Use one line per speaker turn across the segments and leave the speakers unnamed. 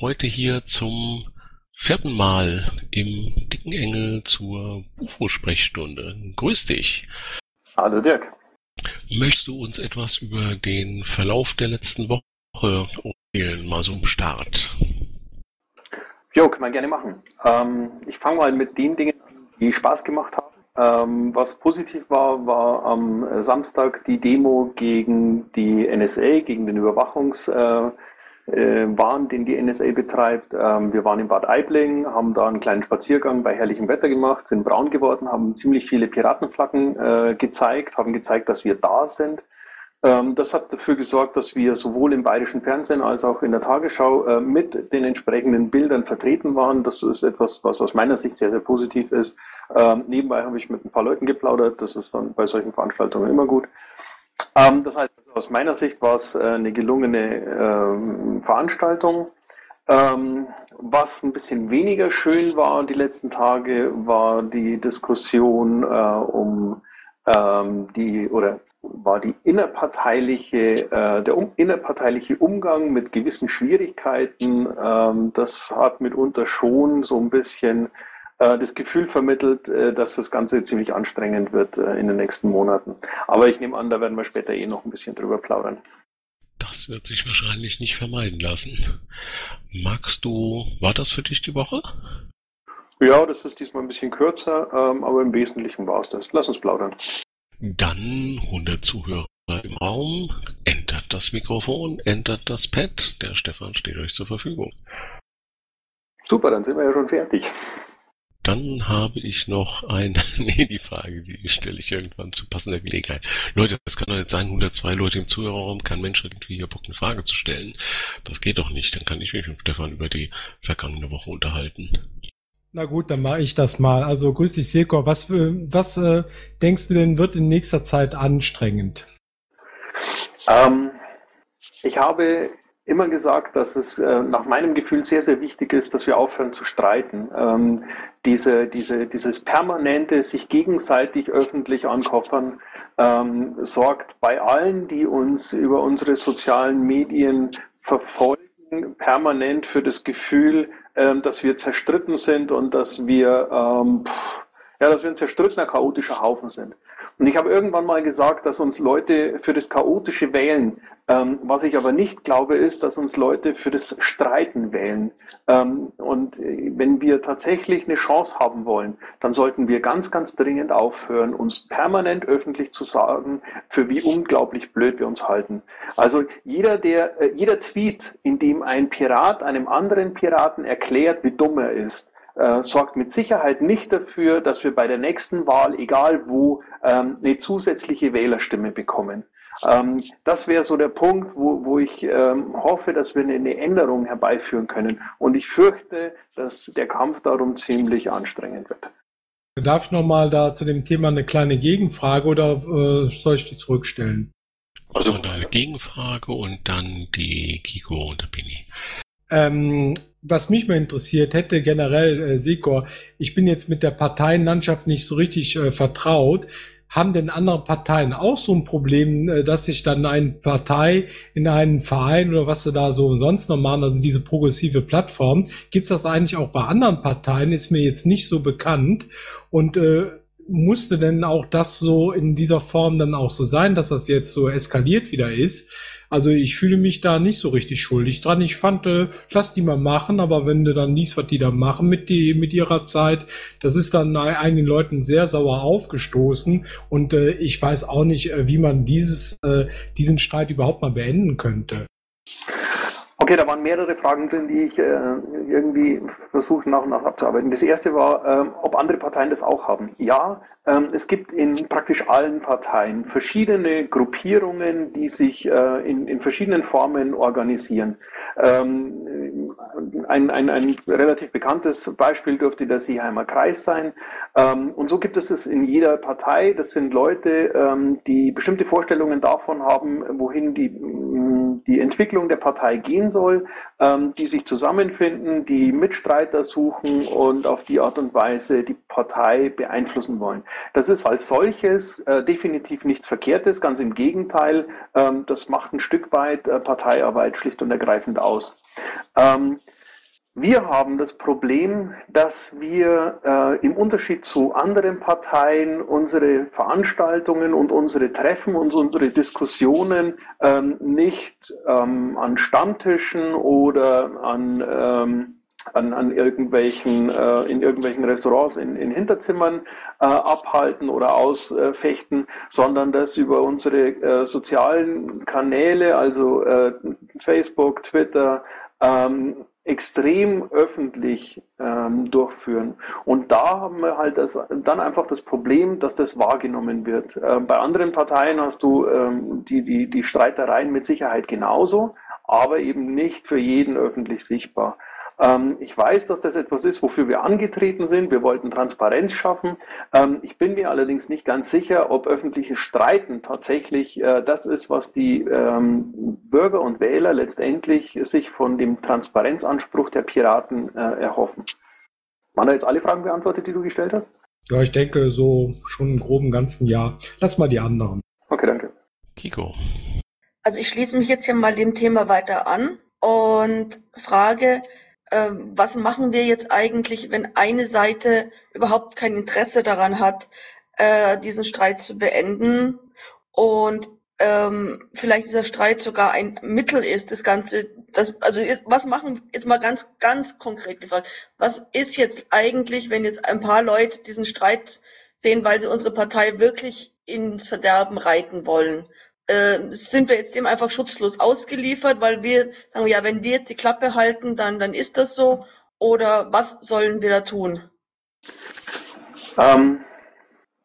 heute hier zum vierten Mal im Dicken Engel zur UFO-Sprechstunde. Grüß dich.
Hallo Dirk.
Möchtest du uns etwas über den Verlauf der letzten Woche erzählen, mal so im Start?
Jo, kann man gerne machen. Ähm, ich fange mal mit den Dingen an, die Spaß gemacht haben. Ähm, was positiv war, war am Samstag die Demo gegen die NSA, gegen den Überwachungswahn, äh, äh, den die NSA betreibt. Ähm, wir waren in Bad Aibling, haben da einen kleinen Spaziergang bei herrlichem Wetter gemacht, sind braun geworden, haben ziemlich viele Piratenflaggen äh, gezeigt, haben gezeigt, dass wir da sind. Ähm, das hat dafür gesorgt, dass wir sowohl im bayerischen Fernsehen als auch in der Tagesschau äh, mit den entsprechenden Bildern vertreten waren. Das ist etwas, was aus meiner Sicht sehr, sehr positiv ist. Ähm, nebenbei habe ich mit ein paar Leuten geplaudert. Das ist dann bei solchen Veranstaltungen immer gut. Ähm, das heißt, aus meiner Sicht war es äh, eine gelungene Veranstaltung. was ein bisschen weniger schön war die letzten Tage, war die Diskussion äh, um die oder war die innerparteiliche, äh, der um, innerparteiliche Umgang mit gewissen Schwierigkeiten. Ähm, das hat mitunter schon so ein bisschen äh, das Gefühl vermittelt, äh, dass das Ganze ziemlich anstrengend wird äh, in den nächsten Monaten. Aber ich nehme an, da werden wir später eh noch ein bisschen drüber plaudern.
Das wird sich wahrscheinlich nicht vermeiden lassen. Magst du, war das für dich die Woche?
Ja, das ist diesmal ein bisschen kürzer, ähm, aber im Wesentlichen war es das. Lass uns plaudern.
Dann 100 Zuhörer im Raum. Entert das Mikrofon, entert das Pad. Der Stefan steht euch zur Verfügung.
Super, dann sind wir ja schon fertig.
Dann habe ich noch eine, nee, die Frage, die stelle ich irgendwann zu passender Gelegenheit. Leute, das kann doch nicht sein, 102 Leute im Zuhörerraum, kein Mensch irgendwie hier Bock, eine Frage zu stellen. Das geht doch nicht, dann kann ich mich mit Stefan über die vergangene Woche unterhalten.
Na gut, dann mache ich das mal. Also grüß dich, Silko. Was, was äh, denkst du denn wird in nächster Zeit anstrengend?
Ähm, ich habe immer gesagt, dass es äh, nach meinem Gefühl sehr, sehr wichtig ist, dass wir aufhören zu streiten. Ähm, diese, diese, dieses permanente sich gegenseitig öffentlich ankoffern ähm, sorgt bei allen, die uns über unsere sozialen Medien verfolgen, permanent für das Gefühl, ähm, dass wir zerstritten sind und dass wir, ähm, pff, ja, dass wir ein zerstrittener, chaotischer Haufen sind. Und ich habe irgendwann mal gesagt, dass uns Leute für das Chaotische wählen. Ähm, was ich aber nicht glaube, ist, dass uns Leute für das Streiten wählen. Ähm, und äh, wenn wir tatsächlich eine Chance haben wollen, dann sollten wir ganz, ganz dringend aufhören, uns permanent öffentlich zu sagen, für wie unglaublich blöd wir uns halten. Also jeder, der, äh, jeder Tweet, in dem ein Pirat einem anderen Piraten erklärt, wie dumm er ist, äh, sorgt mit Sicherheit nicht dafür, dass wir bei der nächsten Wahl, egal wo, ähm, eine zusätzliche Wählerstimme bekommen. Ähm, das wäre so der Punkt, wo, wo ich ähm, hoffe, dass wir eine, eine Änderung herbeiführen können. Und ich fürchte, dass der Kampf darum ziemlich anstrengend wird.
Darf ich nochmal da zu dem Thema eine kleine Gegenfrage oder äh, soll ich die zurückstellen?
Also eine Gegenfrage und dann die Kiko und der Bini.
Ähm, was mich mal interessiert hätte, generell, äh, Sekor, ich bin jetzt mit der Parteienlandschaft nicht so richtig äh, vertraut. Haben denn andere Parteien auch so ein Problem, äh, dass sich dann eine Partei in einen Verein oder was sie da so sonst noch machen, also diese progressive Plattform, gibt's das eigentlich auch bei anderen Parteien? Ist mir jetzt nicht so bekannt. Und äh, musste denn auch das so in dieser Form dann auch so sein, dass das jetzt so eskaliert wieder ist? Also ich fühle mich da nicht so richtig schuldig dran. Ich fand, äh, lass die mal machen, aber wenn du dann liest, was die da machen mit, die, mit ihrer Zeit, das ist dann einigen Leuten sehr sauer aufgestoßen und äh, ich weiß auch nicht, äh, wie man dieses, äh, diesen Streit überhaupt mal beenden könnte.
Okay, da waren mehrere Fragen drin, die ich äh, irgendwie versuche nach und nach abzuarbeiten. Das erste war, ähm, ob andere Parteien das auch haben. Ja, ähm, es gibt in praktisch allen Parteien verschiedene Gruppierungen, die sich äh, in, in verschiedenen Formen organisieren. Ähm, ein, ein, ein relativ bekanntes Beispiel dürfte der Seeheimer Kreis sein. Ähm, und so gibt es es in jeder Partei. Das sind Leute, ähm, die bestimmte Vorstellungen davon haben, wohin die, die Entwicklung der Partei gehen soll, ähm, die sich zusammenfinden, die Mitstreiter suchen und auf die Art und Weise die Partei beeinflussen wollen. Das ist als solches äh, definitiv nichts Verkehrtes, ganz im Gegenteil. Ähm, das macht ein Stück weit äh, Parteiarbeit schlicht und ergreifend aus. Ähm, wir haben das Problem, dass wir äh, im Unterschied zu anderen Parteien unsere Veranstaltungen und unsere Treffen und unsere Diskussionen ähm, nicht ähm, an Stammtischen oder an, ähm, an, an irgendwelchen, äh, in irgendwelchen Restaurants in, in Hinterzimmern äh, abhalten oder ausfechten, sondern das über unsere äh, sozialen Kanäle, also äh, Facebook, Twitter, ähm, extrem öffentlich ähm, durchführen. Und da haben wir halt das, dann einfach das Problem, dass das wahrgenommen wird. Äh, bei anderen Parteien hast du ähm, die, die, die Streitereien mit Sicherheit genauso, aber eben nicht für jeden öffentlich sichtbar. Ähm, ich weiß, dass das etwas ist, wofür wir angetreten sind. Wir wollten Transparenz schaffen. Ähm, ich bin mir allerdings nicht ganz sicher, ob öffentliche Streiten tatsächlich äh, das ist, was die ähm, Bürger und Wähler letztendlich sich von dem Transparenzanspruch der Piraten äh, erhoffen. Waren da jetzt alle Fragen beantwortet, die du gestellt hast?
Ja, ich denke so schon im groben ganzen Jahr. Lass mal die anderen.
Okay, danke.
Kiko.
Also ich schließe mich jetzt hier mal dem Thema weiter an und frage, was machen wir jetzt eigentlich, wenn eine Seite überhaupt kein Interesse daran hat, äh, diesen Streit zu beenden und ähm, vielleicht dieser Streit sogar ein Mittel ist, das Ganze, das, also was machen, jetzt mal ganz, ganz konkret gefragt, was ist jetzt eigentlich, wenn jetzt ein paar Leute diesen Streit sehen, weil sie unsere Partei wirklich ins Verderben reiten wollen? Äh, sind wir jetzt dem einfach schutzlos ausgeliefert, weil wir sagen, ja, wenn wir jetzt die Klappe halten, dann, dann ist das so. Oder was sollen wir da tun?
Ähm,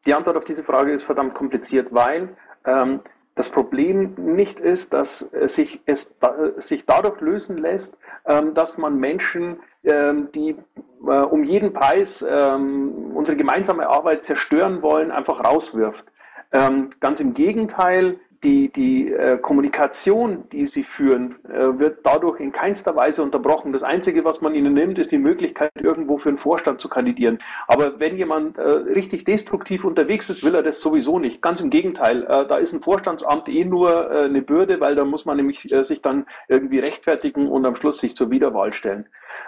die Antwort auf diese Frage ist verdammt kompliziert, weil ähm, das Problem nicht ist, dass sich es da, sich dadurch lösen lässt, ähm, dass man Menschen, ähm, die äh, um jeden Preis ähm, unsere gemeinsame Arbeit zerstören wollen, einfach rauswirft. Ähm, ganz im Gegenteil, die, die äh, Kommunikation, die sie führen, äh, wird dadurch in keinster Weise unterbrochen. Das Einzige, was man ihnen nimmt, ist die Möglichkeit, irgendwo für einen Vorstand zu kandidieren. Aber wenn jemand äh, richtig destruktiv unterwegs ist, will er das sowieso nicht. Ganz im Gegenteil, äh, da ist ein Vorstandsamt eh nur äh, eine Bürde, weil da muss man nämlich äh, sich dann irgendwie rechtfertigen und am Schluss sich zur Wiederwahl stellen.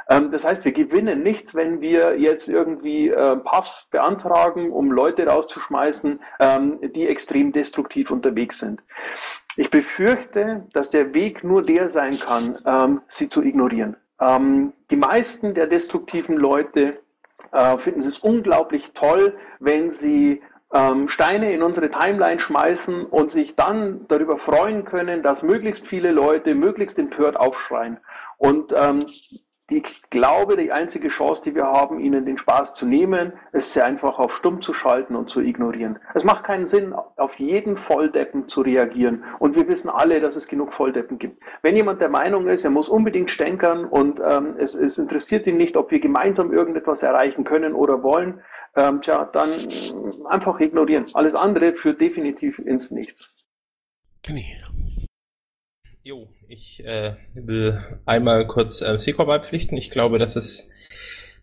Ähm, das heißt, wir gewinnen nichts, wenn wir jetzt irgendwie Puffs beantragen, um Leute rauszuschmeißen, ähm, die extrem destruktiv unterwegs sind. Ich befürchte, dass der Weg nur der sein kann, ähm, sie zu ignorieren. Ähm, die meisten der destruktiven Leute äh, finden es unglaublich toll, wenn sie ähm, Steine in unsere Timeline schmeißen und sich dann darüber freuen können, dass möglichst viele Leute möglichst empört aufschreien. Und ähm, ich glaube, die einzige Chance, die wir haben, ihnen den Spaß zu nehmen, ist sie einfach auf stumm zu schalten und zu ignorieren. Es macht keinen Sinn, auf jeden Volldeppen zu reagieren. Und wir wissen alle, dass es genug Volldeppen gibt. Wenn jemand der Meinung ist, er muss unbedingt stänkern und ähm, es, es interessiert ihn nicht, ob wir gemeinsam irgendetwas erreichen können oder wollen, ähm, tja, dann einfach ignorieren. Alles andere führt definitiv ins Nichts.
Penny. Jo, ich äh, will einmal kurz äh, Secor beipflichten. Ich glaube, dass es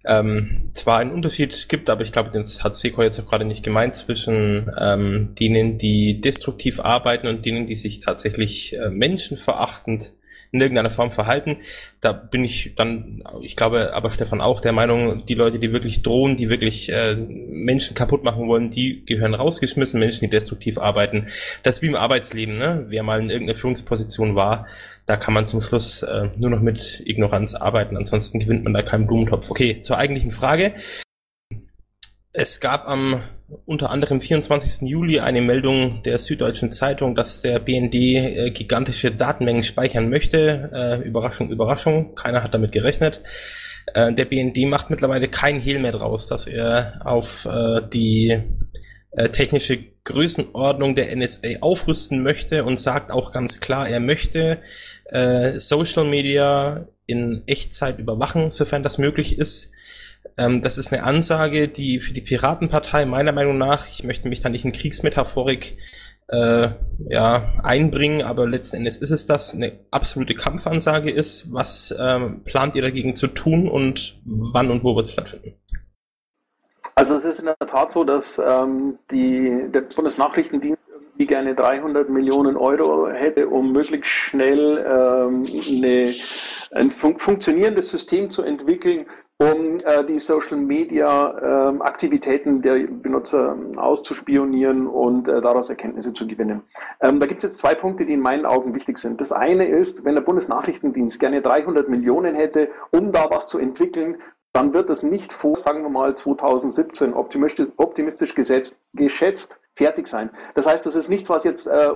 ähm, zwar einen Unterschied gibt, aber ich glaube, das hat Secor jetzt auch gerade nicht gemeint, zwischen ähm, denen, die destruktiv arbeiten und denen, die sich tatsächlich äh, menschenverachtend in irgendeiner Form verhalten. Da bin ich dann, ich glaube, aber Stefan auch der Meinung, die Leute, die wirklich drohen, die wirklich äh, Menschen kaputt machen wollen, die gehören rausgeschmissen. Menschen, die destruktiv arbeiten, das ist wie im Arbeitsleben. Ne? Wer mal in irgendeiner Führungsposition war, da kann man zum Schluss äh, nur noch mit Ignoranz arbeiten. Ansonsten gewinnt man da keinen Blumentopf. Okay, zur eigentlichen Frage. Es gab am unter anderem 24. Juli eine Meldung der Süddeutschen Zeitung, dass der BND äh, gigantische Datenmengen speichern möchte. Äh, Überraschung, Überraschung, keiner hat damit gerechnet. Äh, der BND macht mittlerweile kein Hehl mehr draus, dass er auf äh, die äh, technische Größenordnung der NSA aufrüsten möchte und sagt auch ganz klar, er möchte äh, Social Media in Echtzeit überwachen, sofern das möglich ist. Ähm, das ist eine Ansage, die für die Piratenpartei meiner Meinung nach, ich möchte mich da nicht in Kriegsmetaphorik äh, ja, einbringen, aber letzten Endes ist es das, eine absolute Kampfansage ist. Was ähm, plant ihr dagegen zu tun und wann und wo wird es stattfinden?
Also es ist in der Tat so, dass ähm, die, der Bundesnachrichtendienst irgendwie gerne 300 Millionen Euro hätte, um möglichst schnell ähm, eine, ein fun funktionierendes System zu entwickeln, um äh, die Social Media äh, Aktivitäten der Benutzer auszuspionieren und äh, daraus Erkenntnisse zu gewinnen. Ähm, da gibt es jetzt zwei Punkte, die in meinen Augen wichtig sind. Das eine ist, wenn der Bundesnachrichtendienst gerne 300 Millionen hätte, um da was zu entwickeln, dann wird es nicht vor, sagen wir mal, 2017 optimistisch, optimistisch gesetzt, geschätzt fertig sein. Das heißt, das ist nichts, was jetzt äh,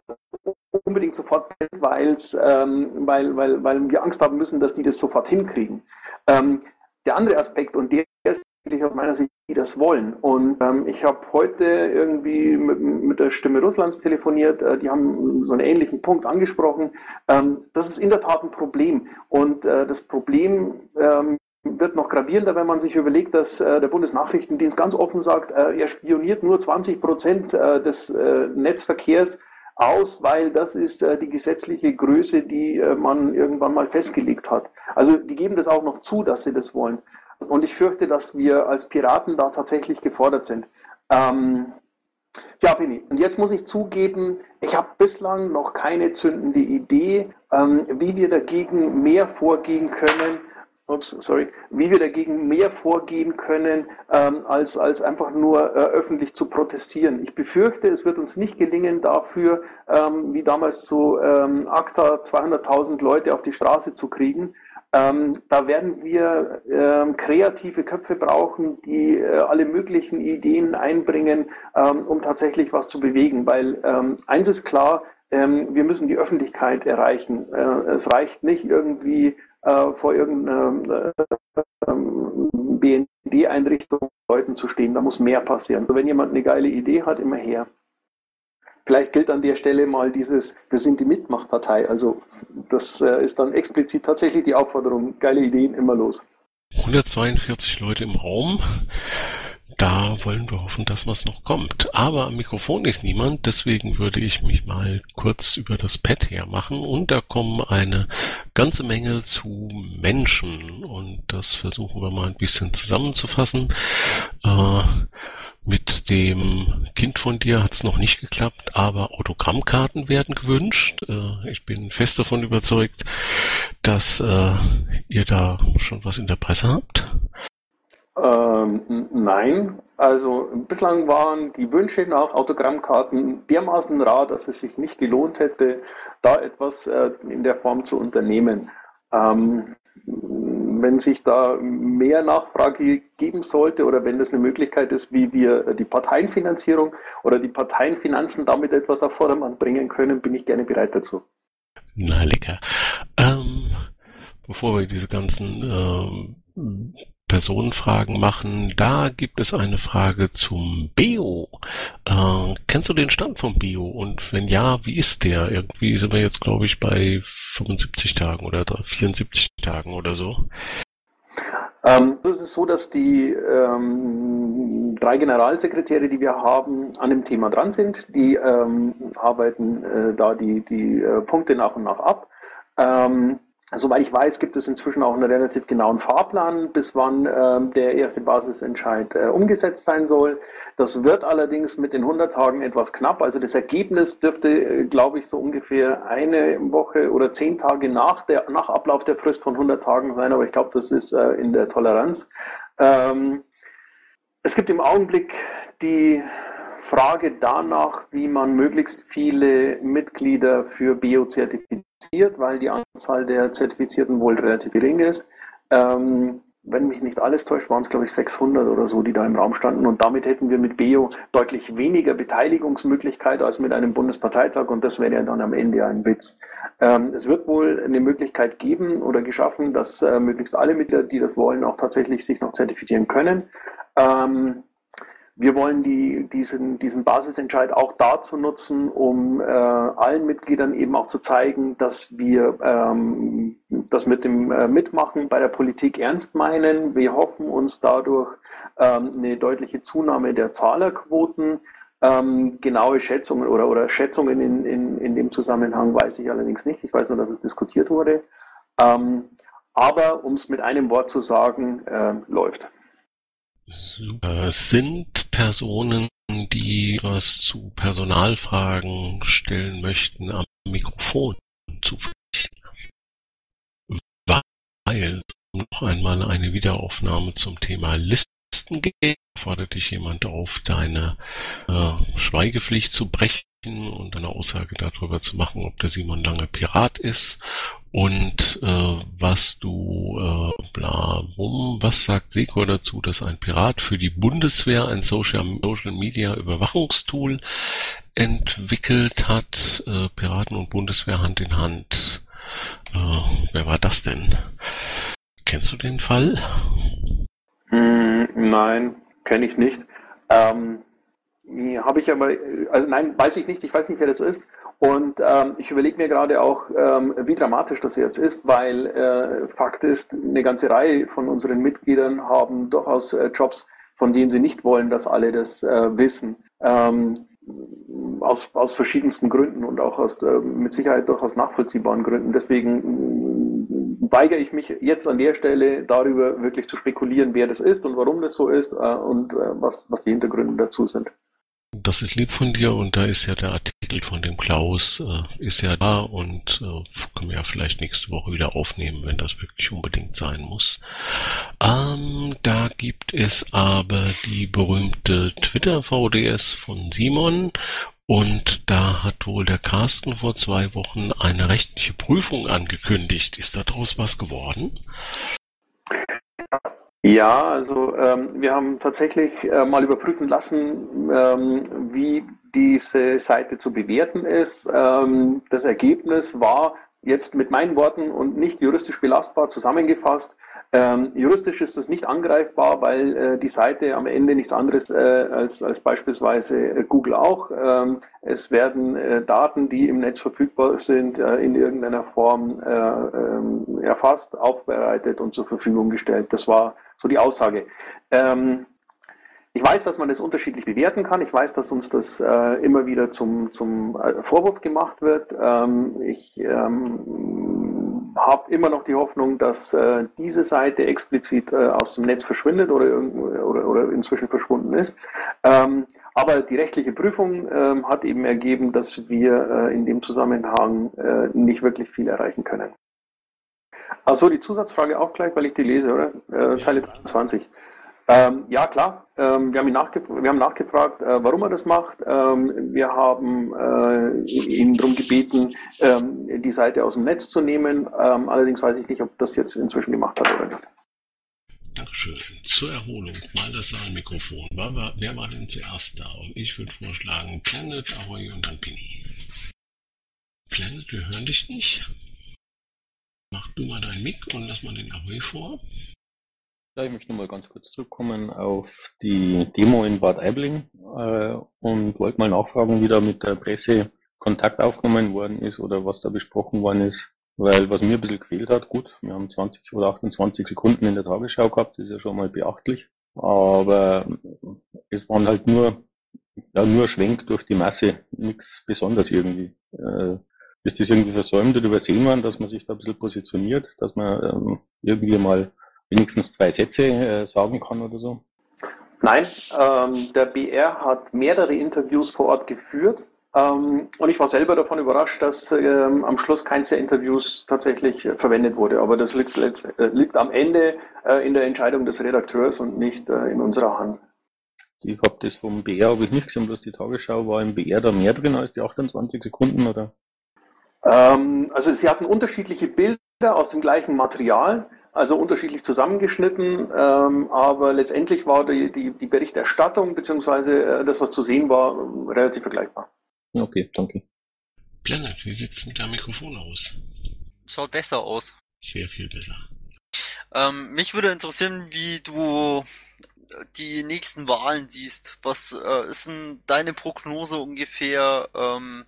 unbedingt sofort ähm, weil, weil, weil wir Angst haben müssen, dass die das sofort hinkriegen. Ähm, der andere Aspekt, und der ist eigentlich aus meiner Sicht, die das wollen. Und ähm, ich habe heute irgendwie mit, mit, der Stimme Russlands telefoniert, äh, die haben so einen ähnlichen Punkt angesprochen. Ähm, das ist in der Tat ein Problem. Und äh, das Problem ähm, wird noch gravierender, wenn man sich überlegt, dass äh, der Bundesnachrichtendienst ganz offen sagt, äh, er spioniert nur 20 Prozent äh, des äh, Netzverkehrs aus, weil das ist äh, die gesetzliche Größe, die äh, man irgendwann mal festgelegt hat. Also die geben das auch noch zu, dass sie das wollen. Und ich fürchte, dass wir als Piraten da tatsächlich gefordert sind. Ähm, ja, Penny, und jetzt muss ich zugeben, ich habe bislang noch keine zündende Idee, ähm, wie wir dagegen mehr vorgehen können, ups, sorry, wie wir dagegen mehr vorgehen können, ähm, als, als einfach nur äh, öffentlich zu protestieren. Ich befürchte, es wird uns nicht gelingen, dafür, ähm, wie damals zu ähm, ACTA, 200.000 Leute auf die Straße zu kriegen. Ähm, da werden wir ähm, kreative Köpfe brauchen, die äh, alle möglichen Ideen einbringen, ähm, um tatsächlich was zu bewegen. Weil eins ist klar, wir müssen die Öffentlichkeit erreichen. Äh, es reicht nicht irgendwie äh, vor irgendeiner äh, BND-Einrichtung Leuten zu stehen. Da muss mehr passieren. Also wenn jemand eine geile Idee hat, immer her. Vielleicht gilt an der Stelle mal dieses, wir sind die Mitmachpartei. Also das äh, ist dann explizit tatsächlich die Aufforderung, geile Ideen immer los.
142 Leute im Raum. Da wollen wir hoffen, dass was noch kommt. Aber am Mikrofon ist niemand, deswegen würde ich mich mal kurz über das Pad hermachen und da kommen eine ganze Menge zu Menschen und das versuchen wir mal ein bisschen zusammenzufassen. Äh, mit dem Kind von dir hat es noch nicht geklappt, aber Autogrammkarten werden gewünscht. Äh, ich bin fest davon überzeugt, dass äh, ihr da schon was in der Presse habt.
Ähm, nein, also bislang waren die Wünsche nach Autogrammkarten dermaßen rar, dass es sich nicht gelohnt hätte, da etwas äh, in der Form zu unternehmen. Ähm, wenn sich da mehr Nachfrage geben sollte oder wenn das eine Möglichkeit ist, wie wir die Parteienfinanzierung oder die Parteienfinanzen damit etwas auf Vordermann bringen können, bin ich gerne bereit dazu.
Na lecker. Ähm, bevor wir diese ganzen ähm, Personenfragen machen. Da gibt es eine Frage zum Bio. Äh, kennst du den Stand vom Bio? Und wenn ja, wie ist der? Irgendwie sind wir jetzt, glaube ich, bei 75 Tagen oder 74 Tagen oder so.
Ähm, es ist so, dass die ähm, drei Generalsekretäre, die wir haben, an dem Thema dran sind. Die ähm, arbeiten äh, da die, die äh, Punkte nach und nach ab. Ähm, Soweit ich weiß, gibt es inzwischen auch einen relativ genauen Fahrplan, bis wann äh, der erste Basisentscheid äh, umgesetzt sein soll. Das wird allerdings mit den 100 Tagen etwas knapp. Also das Ergebnis dürfte, äh, glaube ich, so ungefähr eine Woche oder zehn Tage nach, der, nach Ablauf der Frist von 100 Tagen sein. Aber ich glaube, das ist äh, in der Toleranz. Ähm, es gibt im Augenblick die Frage danach, wie man möglichst viele Mitglieder für Bio zertifiziert, weil die Anzahl der Zertifizierten wohl relativ gering ist. Ähm, wenn mich nicht alles täuscht, waren es, glaube ich, 600 oder so, die da im Raum standen. Und damit hätten wir mit BEO deutlich weniger Beteiligungsmöglichkeit als mit einem Bundesparteitag. Und das wäre ja dann am Ende ein Witz. Ähm, es wird wohl eine Möglichkeit geben oder geschaffen, dass äh, möglichst alle Mitglieder, die das wollen, auch tatsächlich sich noch zertifizieren können. Ähm, wir wollen die, diesen, diesen Basisentscheid auch dazu nutzen, um äh, allen Mitgliedern eben auch zu zeigen, dass wir ähm, das mit dem äh, Mitmachen bei der Politik ernst meinen. Wir hoffen uns dadurch ähm, eine deutliche Zunahme der Zahlerquoten. Ähm, genaue Schätzungen oder, oder Schätzungen in, in, in dem Zusammenhang weiß ich allerdings nicht. Ich weiß nur, dass es diskutiert wurde. Ähm, aber um es mit einem Wort zu sagen, äh, läuft.
Äh, sind Personen die was zu Personalfragen stellen möchten, am Mikrofon zu Weil noch einmal eine Wiederaufnahme zum Thema Listen geht, fordert dich jemand auf, deine äh, Schweigepflicht zu brechen und eine Aussage darüber zu machen, ob der Simon Lange Pirat ist und äh, was du äh, bla rum, was sagt Seko dazu, dass ein Pirat für die Bundeswehr ein Social, Social Media Überwachungstool entwickelt hat, äh, Piraten und Bundeswehr Hand in Hand. Äh, wer war das denn? Kennst du den Fall?
Hm, nein, kenne ich nicht. Ähm, habe ich aber, also nein, weiß ich nicht, ich weiß nicht, wer das ist. Und ähm, ich überlege mir gerade auch, ähm, wie dramatisch das jetzt ist, weil äh, Fakt ist, eine ganze Reihe von unseren Mitgliedern haben durchaus äh, Jobs, von denen sie nicht wollen, dass alle das äh, wissen. Ähm, aus, aus verschiedensten Gründen und auch aus äh, mit Sicherheit durchaus nachvollziehbaren Gründen. Deswegen äh, weigere ich mich jetzt an der Stelle darüber wirklich zu spekulieren, wer das ist und warum das so ist äh, und was, was die Hintergründe dazu sind.
Das ist lieb von dir und da ist ja der Artikel von dem Klaus, äh, ist ja da und äh, können wir ja vielleicht nächste Woche wieder aufnehmen, wenn das wirklich unbedingt sein muss. Ähm, da gibt es aber die berühmte Twitter-VDS von Simon und da hat wohl der Carsten vor zwei Wochen eine rechtliche Prüfung angekündigt. Ist daraus was geworden?
Ja, also ähm, wir haben tatsächlich äh, mal überprüfen lassen, ähm, wie diese Seite zu bewerten ist. Ähm, das Ergebnis war jetzt mit meinen Worten und nicht juristisch belastbar zusammengefasst. Ähm, juristisch ist es nicht angreifbar, weil äh, die Seite am Ende nichts anderes äh, als, als beispielsweise äh, Google auch. Ähm, es werden äh, Daten, die im Netz verfügbar sind, äh, in irgendeiner Form äh, ähm, erfasst, aufbereitet und zur Verfügung gestellt. Das war so die Aussage. Ähm, ich weiß, dass man das unterschiedlich bewerten kann. Ich weiß, dass uns das äh, immer wieder zum, zum Vorwurf gemacht wird. Ähm, ich ähm, habe immer noch die Hoffnung, dass äh, diese Seite explizit äh, aus dem Netz verschwindet oder, oder, oder inzwischen verschwunden ist. Ähm, aber die rechtliche Prüfung ähm, hat eben ergeben, dass wir äh, in dem Zusammenhang äh, nicht wirklich viel erreichen können. Achso, die Zusatzfrage auch gleich, weil ich die lese, oder? Äh. Zeile 23. Ähm, ja, klar. Ähm, wir, haben wir, haben nachgefragt, äh, warum er das macht. Ähm, wir haben äh, ihn darum gebeten, ähm, die Seite aus dem Netz zu nehmen. Ähm, allerdings weiß ich nicht, ob das jetzt inzwischen gemacht hat oder nicht.
Dankeschön. Zur Erholung mal das Saalmikrofon. Wer war, wer war denn zuerst da? Und ich würde vorschlagen Planet, Ahoy und dann Pini. Planet, wir hören dich nicht. Mach du mal dein Mic und lass mal den Ahoy vor.
Ja, ich möchte mal ganz kurz zurückkommen auf die Demo in Bad Aibling äh, und wollte mal nachfragen, wie da mit der Presse Kontakt aufgenommen worden ist oder was da besprochen worden ist. Weil was mir ein bisschen gefehlt hat, gut, wir haben 20 oder 28 Sekunden in der Tagesschau gehabt, das ist ja schon mal beachtlich. Aber es waren halt nur, ja, nur Schwenk durch die Masse, nichts besonders irgendwie. Äh, ist das irgendwie versäumt oder übersehen worden, dass man sich da ein bisschen positioniert, dass man ähm, irgendwie mal wenigstens zwei Sätze äh, sagen kann oder so?
Nein, ähm, der BR hat mehrere Interviews vor Ort geführt. Ähm, und ich war selber davon überrascht, dass ähm, am Schluss keins der Interviews tatsächlich äh, verwendet wurde. Aber das liegt, äh, liegt am Ende äh, in der Entscheidung des Redakteurs und nicht äh, in unserer Hand.
Ich habe das vom BR habe ich nicht gesehen, bloß die Tagesschau war im BR da mehr drin als die 28 Sekunden, oder?
Ähm, also sie hatten unterschiedliche Bilder aus dem gleichen Material also unterschiedlich zusammengeschnitten, ähm, aber letztendlich war die, die, die Berichterstattung beziehungsweise äh, das, was zu sehen war, relativ vergleichbar.
Okay, danke.
Planet, wie sieht es mit deinem Mikrofon aus?
Schaut besser aus.
Sehr viel besser.
Ähm, mich würde interessieren, wie du die nächsten Wahlen siehst. Was äh, ist denn deine Prognose ungefähr, ähm,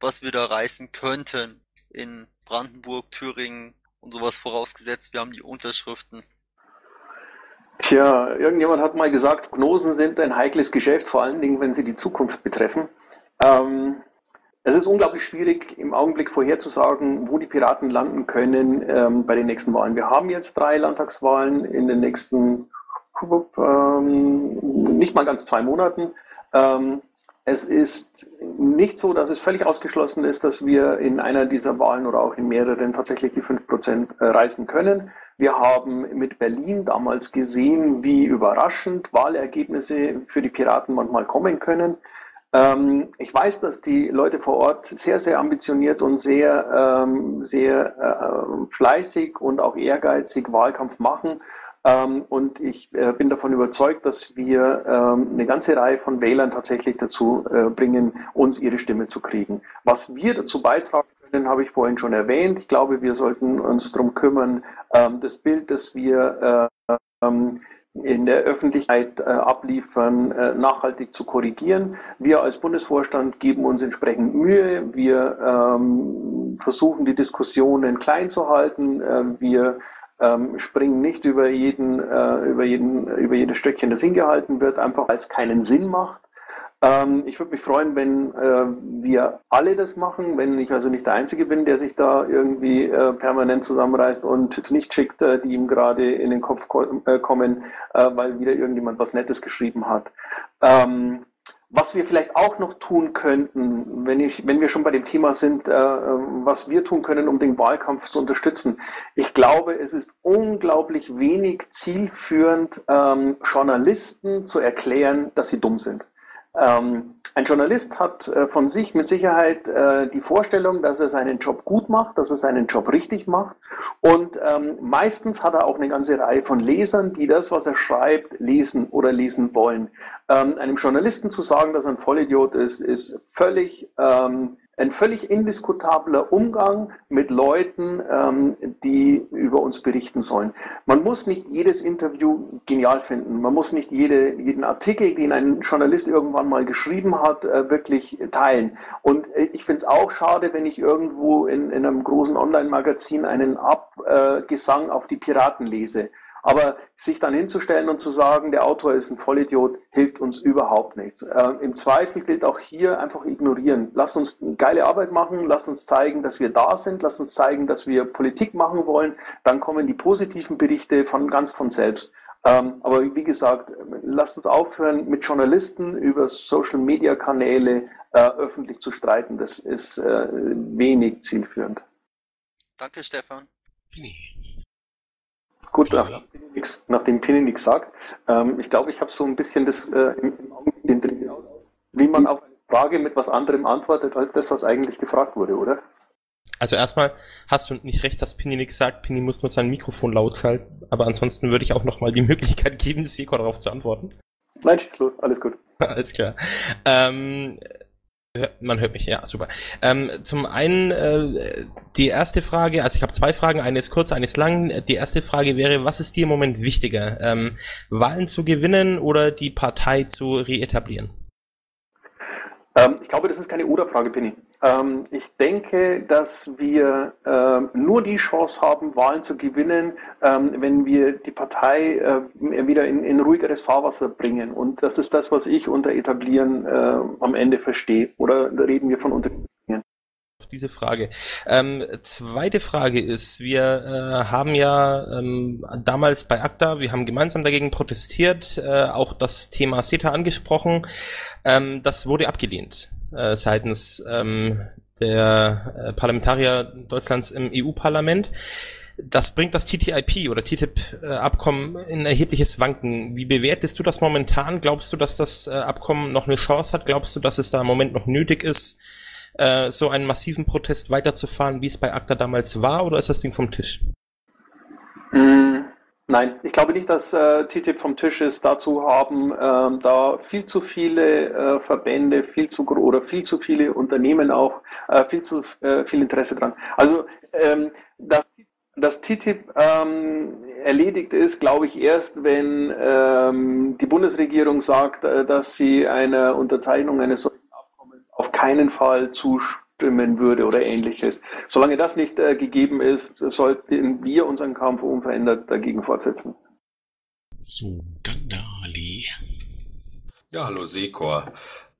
was wir da reißen könnten in Brandenburg, Thüringen, und sowas vorausgesetzt, wir haben die Unterschriften.
Tja, irgendjemand hat mal gesagt, Prognosen sind ein heikles Geschäft, vor allen Dingen, wenn sie die Zukunft betreffen. Ähm, es ist unglaublich schwierig, im Augenblick vorherzusagen, wo die Piraten landen können ähm, bei den nächsten Wahlen. Wir haben jetzt drei Landtagswahlen in den nächsten ähm, nicht mal ganz zwei Monaten. Ähm, es ist nicht so, dass es völlig ausgeschlossen ist, dass wir in einer dieser Wahlen oder auch in mehreren tatsächlich die 5% äh, reißen können. Wir haben mit Berlin damals gesehen, wie überraschend Wahlergebnisse für die Piraten manchmal kommen können. Ähm, ich weiß, dass die Leute vor Ort sehr, sehr ambitioniert und sehr, ähm, sehr äh, fleißig und auch ehrgeizig Wahlkampf machen. Ähm, und ich äh, bin davon überzeugt, dass wir ähm, eine ganze Reihe von Wählern tatsächlich dazu äh, bringen, uns ihre Stimme zu kriegen. Was wir dazu beitragen können, habe ich vorhin schon erwähnt. Ich glaube, wir sollten uns darum kümmern, ähm, das Bild, das wir äh, in der Öffentlichkeit abliefern, nachhaltig zu korrigieren. Wir als Bundesvorstand geben uns entsprechend Mühe. Wir versuchen, die Diskussionen klein zu halten. wir ähm, springen nicht über jeden, äh, über jeden, über jedes Stöckchen, das hingehalten wird, einfach weil es keinen Sinn macht. Ähm, ich würde mich freuen, wenn äh, wir alle das machen, wenn ich also nicht der Einzige bin, der sich da irgendwie äh, permanent zusammenreißt und nicht schickt, äh, die ihm gerade in den Kopf ko äh, kommen, äh, weil wieder irgendjemand was Nettes geschrieben hat. Ähm, was wir vielleicht auch noch tun könnten, wenn, ich, wenn wir schon bei dem Thema sind, äh, was wir tun können, um den Wahlkampf zu unterstützen. Ich glaube, es ist unglaublich wenig zielführend, ähm, Journalisten zu erklären, dass sie dumm sind. Ähm, ein Journalist hat äh, von sich mit Sicherheit äh, die Vorstellung, dass er seinen Job gut macht, dass er seinen Job richtig macht. Und ähm, meistens hat er auch eine ganze Reihe von Lesern, die das, was er schreibt, lesen oder lesen wollen. Ähm, einem Journalisten zu sagen, dass er ein Vollidiot ist, ist völlig ein völlig indiskutabler Umgang mit Leuten, ähm, die über uns berichten sollen. Man muss nicht jedes Interview genial finden. Man muss nicht jede, jeden Artikel, den ein Journalist irgendwann mal geschrieben hat, äh, wirklich teilen. Und äh, ich finde es auch schade, wenn ich irgendwo in, in einem großen Online-Magazin einen Abgesang auf die Piraten lese. Aber sich dann hinzustellen und zu sagen, der Autor ist ein Vollidiot, hilft uns überhaupt nichts. Äh, Im Zweifel gilt auch hier einfach ignorieren. Lasst uns geile Arbeit machen, lasst uns zeigen, dass wir da sind, lasst uns zeigen, dass wir Politik machen wollen. Dann kommen die positiven Berichte von ganz von selbst. Ähm, aber wie gesagt, lasst uns aufhören, mit Journalisten über Social-Media-Kanäle äh, öffentlich zu streiten. Das ist äh, wenig zielführend.
Danke, Stefan.
Gut, nach, nachdem Pini nichts sagt, ähm, ich glaube, ich habe so ein bisschen das äh, den wie man auf eine Frage mit was anderem antwortet, als das, was eigentlich gefragt wurde, oder?
Also erstmal hast du nicht recht, dass Pini nichts sagt. Pini muss nur sein Mikrofon laut schalten. Aber ansonsten würde ich auch nochmal die Möglichkeit geben, Seko darauf zu antworten.
Nein, schieß los, alles gut.
alles klar. Ähm, man hört mich, ja, super. Ähm, zum einen äh, die erste Frage, also ich habe zwei Fragen, eine ist kurz, eine ist lang. Die erste Frage wäre, was ist dir im Moment wichtiger, ähm, Wahlen zu gewinnen oder die Partei zu reetablieren?
Ähm, ich glaube, das ist keine Oder-Frage, Penny. Ähm, ich denke, dass wir ähm, nur die Chance haben, Wahlen zu gewinnen, ähm, wenn wir die Partei äh, wieder in, in, ruhigeres Fahrwasser bringen. Und das ist das, was ich unter etablieren äh, am Ende verstehe. Oder reden wir von unterblieben?
diese Frage. Ähm, zweite Frage ist, wir äh, haben ja ähm, damals bei ACTA, wir haben gemeinsam dagegen protestiert, äh, auch das Thema CETA angesprochen. Ähm, das wurde abgelehnt äh, seitens ähm, der äh, Parlamentarier Deutschlands im EU-Parlament. Das bringt das TTIP oder TTIP-Abkommen in erhebliches Wanken. Wie bewertest du das momentan? Glaubst du, dass das äh, Abkommen noch eine Chance hat? Glaubst du, dass es da im Moment noch nötig ist, äh, so einen massiven Protest weiterzufahren, wie es bei ACTA damals war, oder ist das Ding vom Tisch?
Mm, nein, ich glaube nicht, dass äh, TTIP vom Tisch ist. Dazu haben ähm, da viel zu viele äh, Verbände, viel zu oder viel zu viele Unternehmen auch äh, viel zu äh, viel Interesse dran. Also ähm, das dass TTIP ähm, erledigt ist, glaube ich, erst, wenn ähm, die Bundesregierung sagt, äh, dass sie einer Unterzeichnung eines solchen auf keinen Fall zustimmen würde oder ähnliches. Solange das nicht äh, gegeben ist, sollten wir unseren Kampf unverändert dagegen fortsetzen.
So, dann da Ali.
Ja, hallo Sekor.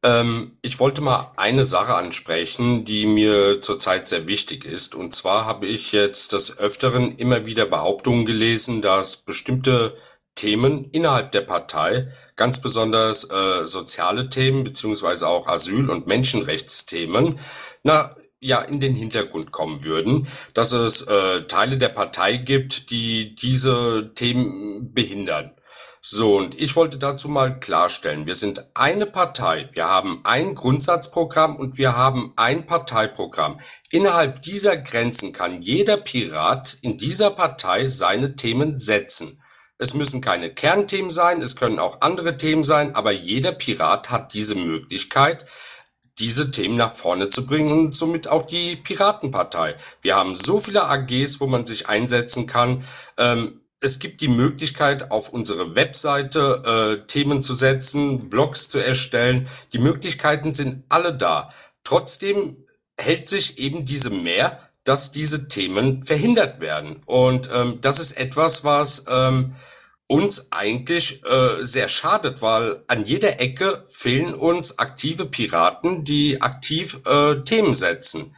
Ähm, ich wollte mal eine Sache ansprechen, die mir zurzeit sehr wichtig ist. Und zwar habe ich jetzt des Öfteren immer wieder Behauptungen gelesen, dass bestimmte Themen innerhalb der Partei, ganz besonders äh, soziale Themen beziehungsweise auch Asyl- und Menschenrechtsthemen, na, ja, in den Hintergrund kommen würden, dass es äh, Teile der Partei gibt, die diese Themen behindern. So, und ich wollte dazu mal klarstellen, wir sind eine Partei, wir haben ein Grundsatzprogramm und wir haben ein Parteiprogramm. Innerhalb dieser Grenzen kann jeder Pirat in dieser Partei seine Themen setzen. Es müssen keine Kernthemen sein, es können auch andere Themen sein, aber jeder Pirat hat diese Möglichkeit, diese Themen nach vorne zu bringen und somit auch die Piratenpartei. Wir haben so viele AGs, wo man sich einsetzen kann. Ähm, es gibt die Möglichkeit, auf unsere Webseite äh, Themen zu setzen, Blogs zu erstellen. Die Möglichkeiten sind alle da. Trotzdem hält sich eben diese Mehr, dass diese Themen verhindert werden. Und ähm, das ist etwas, was ähm, uns eigentlich äh, sehr schadet, weil an jeder Ecke fehlen uns aktive Piraten, die aktiv äh, Themen setzen.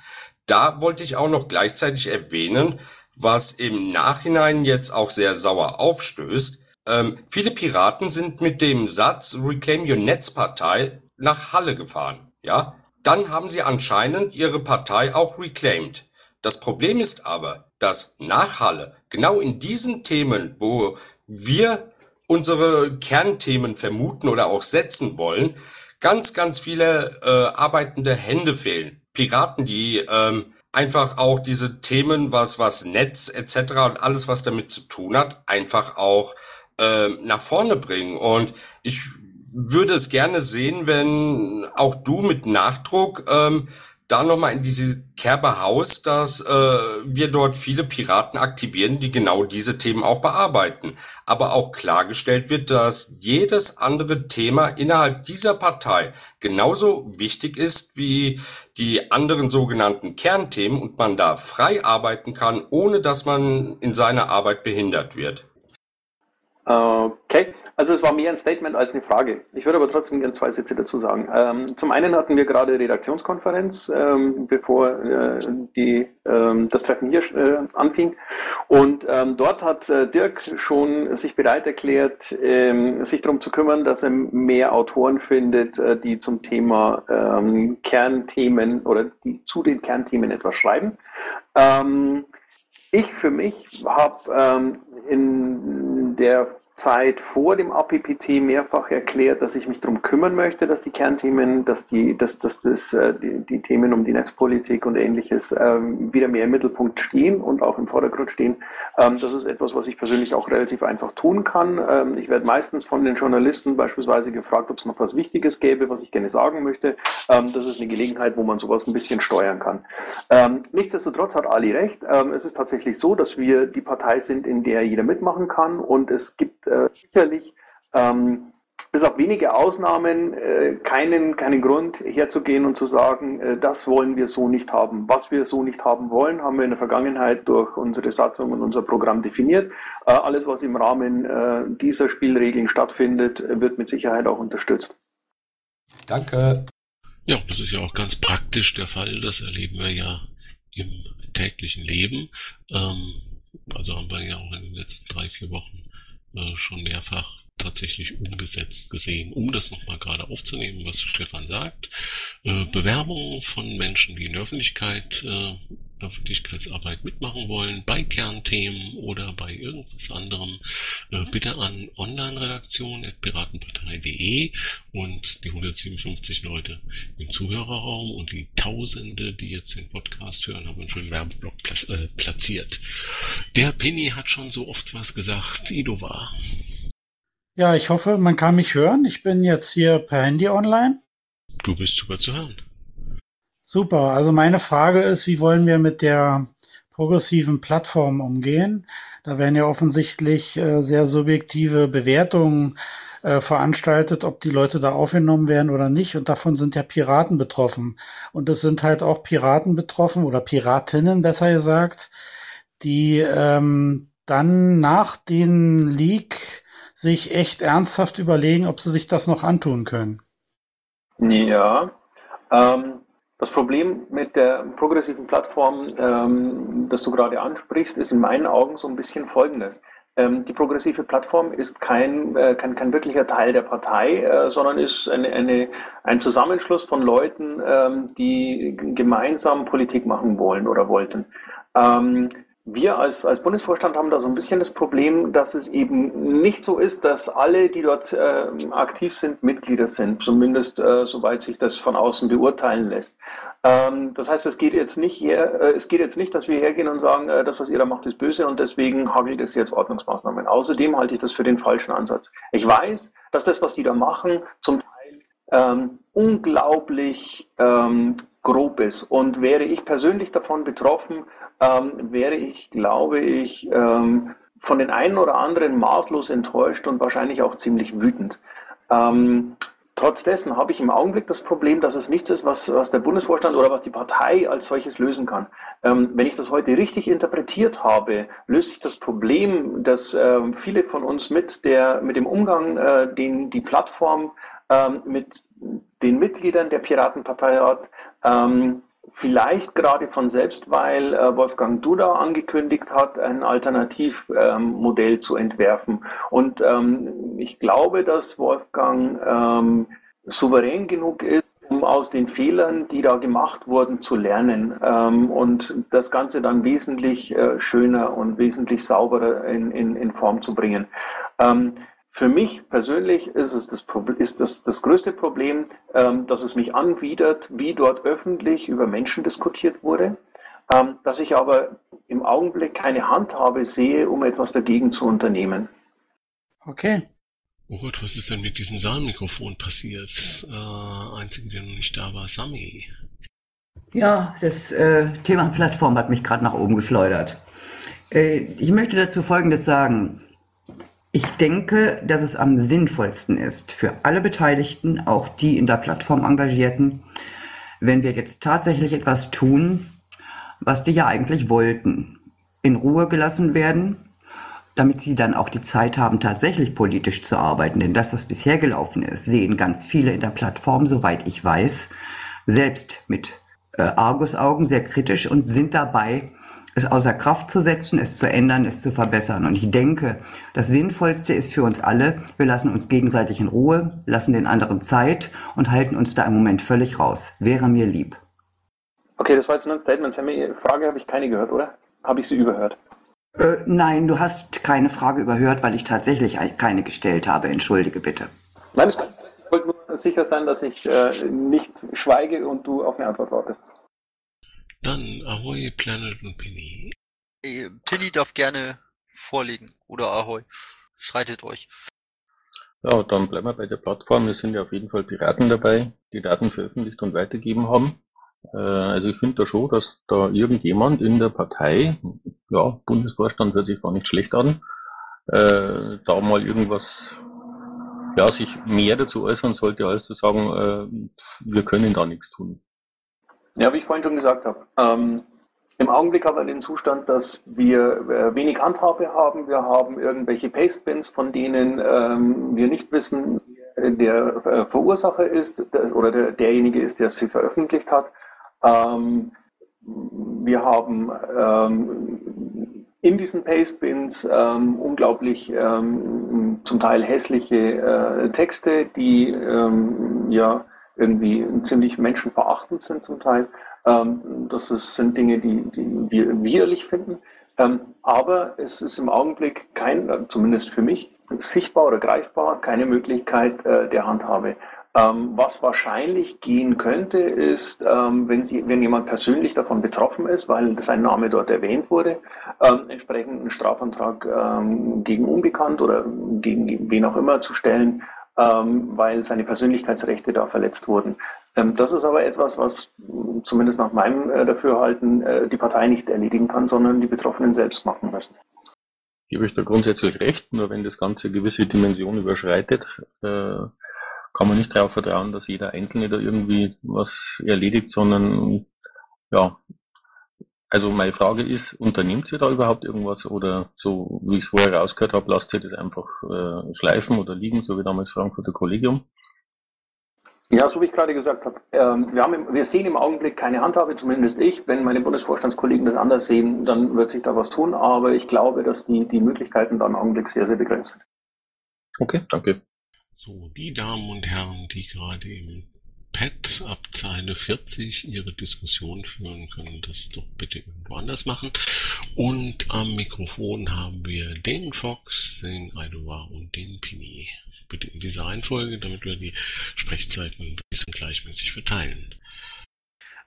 Da wollte ich auch noch gleichzeitig erwähnen, was im Nachhinein jetzt auch sehr sauer aufstößt. Ähm, viele Piraten sind mit dem Satz Reclaim Your Netzpartei nach Halle gefahren. Ja, dann haben sie anscheinend ihre Partei auch reclaimed. Das Problem ist aber, dass nach Halle genau in diesen Themen, wo wir unsere Kernthemen vermuten oder auch setzen wollen, ganz, ganz viele äh, arbeitende Hände fehlen. Piraten, die ähm, einfach auch diese Themen, was, was Netz etc. und alles, was damit zu tun hat, einfach auch äh, nach vorne bringen. Und ich würde es gerne sehen, wenn auch du mit Nachdruck ähm, da nochmal in diese Kerbe haust, dass äh, wir dort viele Piraten aktivieren, die genau diese Themen auch bearbeiten. Aber auch klargestellt wird, dass jedes andere Thema innerhalb dieser Partei genauso wichtig ist wie die anderen sogenannten Kernthemen und man da frei arbeiten kann, ohne dass man in seiner Arbeit behindert wird.
Okay, also es war mehr ein Statement als eine Frage. Ich würde aber trotzdem gerne zwei Sätze dazu sagen. Ähm, zum einen hatten wir gerade Redaktionskonferenz, ähm, bevor äh, die, ähm, das Treffen hier äh, anfing. Und ähm, dort hat äh, Dirk schon sich bereit erklärt, ähm, sich darum zu kümmern, dass er mehr Autoren findet, äh, die zum Thema ähm, Kernthemen oder die zu den Kernthemen etwas schreiben. ich für mich habe in der Zeit vor dem APPT mehrfach erklärt, dass ich mich darum kümmern möchte, dass die Kernthemen, dass die, dass, dass das, äh, die, die Themen um die Netzpolitik und ähnliches ähm, wieder mehr im Mittelpunkt stehen und auch im Vordergrund stehen. Ähm, das ist etwas, was ich persönlich auch relativ einfach tun kann. Ähm, ich werde meistens von den Journalisten beispielsweise gefragt, ob es noch was Wichtiges gäbe, was ich gerne sagen möchte. Ähm, das ist eine Gelegenheit, wo man sowas ein bisschen steuern kann. Ähm, nichtsdestotrotz hat Ali recht. Ähm, es ist tatsächlich so, dass wir die Partei sind, in der jeder mitmachen kann und es gibt äh, sicherlich ähm, bis auf wenige Ausnahmen äh, keinen, keinen Grund herzugehen und zu sagen, äh, das wollen wir so nicht haben. Was wir so nicht haben wollen, haben wir in der Vergangenheit durch unsere Satzung und unser Programm definiert. Äh, alles, was im Rahmen äh, dieser Spielregeln stattfindet, wird mit Sicherheit auch unterstützt.
Danke.
Ja, das ist ja auch ganz praktisch der Fall. Das erleben wir ja im täglichen Leben. Ähm, also haben wir ja auch in den letzten drei, vier Wochen schon mehrfach tatsächlich umgesetzt gesehen. Um das nochmal gerade aufzunehmen, was Stefan sagt. Äh, Bewerbungen von Menschen, die in der Öffentlichkeit, äh, Öffentlichkeitsarbeit mitmachen wollen, bei Kernthemen oder bei irgendwas anderem, äh, bitte an onlineredaktion.piratenpartei.de und die 157 Leute im Zuhörerraum und die Tausende, die jetzt den Podcast hören, haben einen schönen Werbeblock äh, platziert. Der Penny hat schon so oft was gesagt. Ido war.
Ja, ich hoffe, man kann mich hören. Ich bin jetzt hier per Handy online.
Du bist super zu hören.
Super. Also meine Frage ist, wie wollen wir mit der progressiven Plattform umgehen? Da werden ja offensichtlich äh, sehr subjektive Bewertungen äh, veranstaltet, ob die Leute da aufgenommen werden oder nicht. Und davon sind ja Piraten betroffen. Und es sind halt auch Piraten betroffen oder Piratinnen besser gesagt, die ähm, dann nach den Leak sich echt ernsthaft überlegen, ob sie sich das noch antun können.
Ja, ähm, das Problem mit der progressiven Plattform, ähm, das du gerade ansprichst, ist in meinen Augen so ein bisschen folgendes. ähm, die progressive Plattform ist kein, äh, kein, kein wirklicher Teil der Partei, äh, sondern ist eine, eine, ein Zusammenschluss von Leuten, ähm, die gemeinsam Politik machen wollen oder wollten. Ähm, wir als, als Bundesvorstand haben da so ein bisschen das Problem, dass es eben nicht so ist, dass alle, die dort äh, aktiv sind, Mitglieder sind, zumindest äh, soweit sich das von außen beurteilen lässt. Ähm, das heißt, es geht jetzt nicht hier, äh, es geht jetzt nicht, dass wir hergehen und sagen, äh, das, was ihr da macht, ist böse und deswegen hagelt es jetzt Ordnungsmaßnahmen. Außerdem halte ich das für den falschen Ansatz. Ich weiß, dass das, was die da machen, zum Teil ähm, unglaublich ähm, grob ist. Und wäre ich persönlich davon betroffen, ähm, wäre ich, glaube ich, ähm, von den einen oder anderen maßlos enttäuscht und wahrscheinlich auch ziemlich wütend. Ähm, trotz dessen habe ich im Augenblick das Problem, dass es nichts ist, was, was der Bundesvorstand oder was die Partei als solches lösen kann. Ähm, wenn ich das heute richtig interpretiert habe, löst sich das Problem, dass äh, viele von uns mit, der, mit dem Umgang, äh, den die Plattform ähm, mit den Mitgliedern der Piratenpartei hat, ähm, vielleicht gerade von selbst, weil äh, Wolfgang Duda angekündigt hat, ein Alternativmodell ähm, zu entwerfen. Und ähm, ich glaube, dass Wolfgang ähm, souverän genug ist, um aus den Fehlern, die da gemacht wurden, zu lernen ähm, und das Ganze dann wesentlich äh, schöner und wesentlich sauberer in, in, in Form zu bringen. Für mich persönlich ist es das, ist das, das größte Problem, ähm, dass es mich anwidert, wie dort öffentlich über Menschen diskutiert wurde, ähm, dass ich aber im Augenblick keine Handhabe sehe, um etwas dagegen zu unternehmen.
Okay.
Oh Gott, was ist denn mit diesem Saalmikrofon passiert? Äh, einzige, der noch nicht da war, Sami.
Ja, das äh, Thema Plattform hat mich gerade nach oben geschleudert. Äh, ich möchte dazu Folgendes sagen. Ich denke, dass es am sinnvollsten ist für alle Beteiligten, auch die in der Plattform Engagierten, wenn wir jetzt tatsächlich etwas tun, was die ja eigentlich wollten. In Ruhe gelassen werden, damit sie dann auch die Zeit haben, tatsächlich politisch zu arbeiten. Denn das, was bisher gelaufen ist, sehen ganz viele in der Plattform, soweit ich weiß, selbst mit äh, Argusaugen sehr kritisch und sind dabei, es außer Kraft zu setzen, es zu ändern, es zu verbessern. Und ich denke, das Sinnvollste ist für uns alle, wir lassen uns gegenseitig in Ruhe, lassen den anderen Zeit und halten uns da im Moment völlig raus. Wäre mir lieb.
Okay, das war jetzt nur ein Statement. Sammy, Frage habe ich keine gehört, oder? Habe ich sie überhört?
Äh, nein, du hast keine Frage überhört, weil ich tatsächlich keine gestellt habe. Entschuldige bitte.
Nein, ich wollte nur sicher sein, dass ich äh, nicht schweige und du auf eine Antwort wartest.
Dann Ahoy, Planet und Penny.
Penny darf gerne vorlegen. Oder Ahoy. Schreitet euch.
Ja, dann bleiben wir bei der Plattform. Es sind ja auf jeden Fall Piraten dabei, die Daten veröffentlicht und weitergeben haben. Äh, also ich finde da schon, dass da irgendjemand in der Partei, ja, Bundesvorstand hört sich gar nicht schlecht an, äh, da mal irgendwas, ja, sich mehr dazu äußern sollte, als zu sagen, äh, wir können da nichts tun.
Ja, wie ich vorhin schon gesagt habe. Ähm, Im Augenblick haben wir den Zustand, dass wir äh, wenig Handhabe haben. Wir haben irgendwelche Pastebins, von denen ähm, wir nicht wissen, der äh, Verursacher ist der, oder der, derjenige ist, der sie veröffentlicht hat. Ähm, wir haben ähm, in diesen Pastebins ähm, unglaublich ähm, zum Teil hässliche äh, Texte, die ja irgendwie ziemlich menschenverachtend sind zum Teil. Ähm, das ist, sind Dinge, die, die wir widerlich finden. Ähm, aber es ist im Augenblick kein, zumindest für mich, sichtbar oder greifbar, keine Möglichkeit äh, der Handhabe. Ähm, was wahrscheinlich gehen könnte, ist, ähm, wenn, Sie, wenn jemand persönlich davon betroffen ist, weil sein Name dort erwähnt wurde, ähm, entsprechend einen Strafantrag ähm, gegen Unbekannt oder gegen wen auch immer zu stellen, ähm, weil seine Persönlichkeitsrechte da verletzt wurden. Ähm, das ist aber etwas, was zumindest nach meinem äh, Dafürhalten äh, die Partei nicht erledigen kann, sondern die Betroffenen selbst machen müssen.
Gebe ich da grundsätzlich recht, nur wenn das Ganze gewisse Dimension überschreitet, äh, kann man nicht darauf vertrauen, dass jeder Einzelne da irgendwie was erledigt, sondern ja, also meine Frage ist, unternehmt ihr da überhaupt irgendwas oder so, wie ich es vorher rausgehört habe, lasst ihr das einfach äh, schleifen oder liegen, so wie damals Frankfurter Kollegium?
Ja, so wie ich gerade gesagt habe, ähm, wir, haben im, wir sehen im Augenblick keine Handhabe, zumindest ich. Wenn meine Bundesvorstandskollegen das anders sehen, dann wird sich da was tun. Aber ich glaube, dass die, die Möglichkeiten da im Augenblick sehr, sehr begrenzt sind.
Okay, danke.
So, die Damen und Herren, die gerade im Pad ab Zeile 40 ihre Diskussion führen, können das doch bitte irgendwo anders machen. Und am Mikrofon haben wir den Fox, den Aidova und den Pini bitte in dieser Reihenfolge, damit wir die Sprechzeiten ein bisschen gleichmäßig verteilen.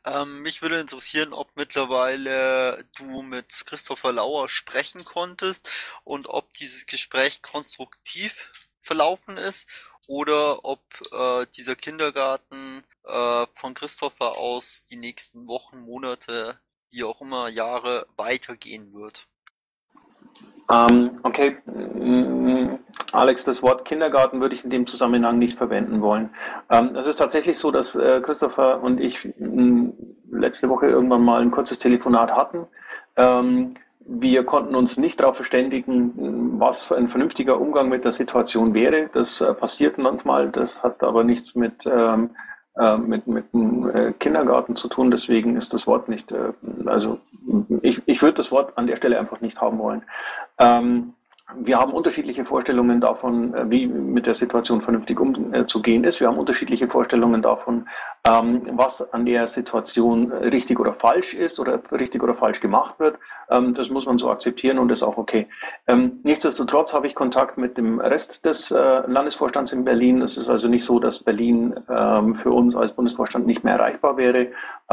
Ähm, mich würde interessieren, ob mittlerweile du mit Christopher Lauer sprechen konntest und ob dieses Gespräch konstruktiv verlaufen ist oder ob äh, dieser Kindergarten äh, von Christopher aus die nächsten Wochen, Monate, wie auch immer, Jahre weitergehen wird.
Ähm, okay, mm, Alex, das Wort Kindergarten würde ich in dem Zusammenhang nicht verwenden wollen. Ähm, es ist tatsächlich so, dass äh, Christopher und ich mm, letzte Woche irgendwann mal ein kurzes Telefonat hatten. Ähm, wir konnten uns nicht darauf verständigen, was ein vernünftiger Umgang mit der Situation wäre. Das äh, passiert manchmal, das hat aber nichts mit ähm, äh, mit, mit dem äh, Kindergarten zu tun. Deswegen ist das Wort nicht, äh, also ich, ich würde das Wort an der Stelle einfach nicht haben wollen. Ähm, wir haben unterschiedliche Vorstellungen davon, äh, wie mit der Situation vernünftig umzugehen ist. Wir haben unterschiedliche Vorstellungen davon, ähm, was an der Situation richtig oder falsch ist oder richtig oder falsch gemacht wird. Ähm, das muss man so akzeptieren und ist auch okay. Ähm, nichtsdestotrotz habe ich Kontakt mit dem Rest des äh, Landesvorstands in Berlin. Es ist also nicht so, dass Berlin für uns als Bundesvorstand nicht mehr erreichbar wäre.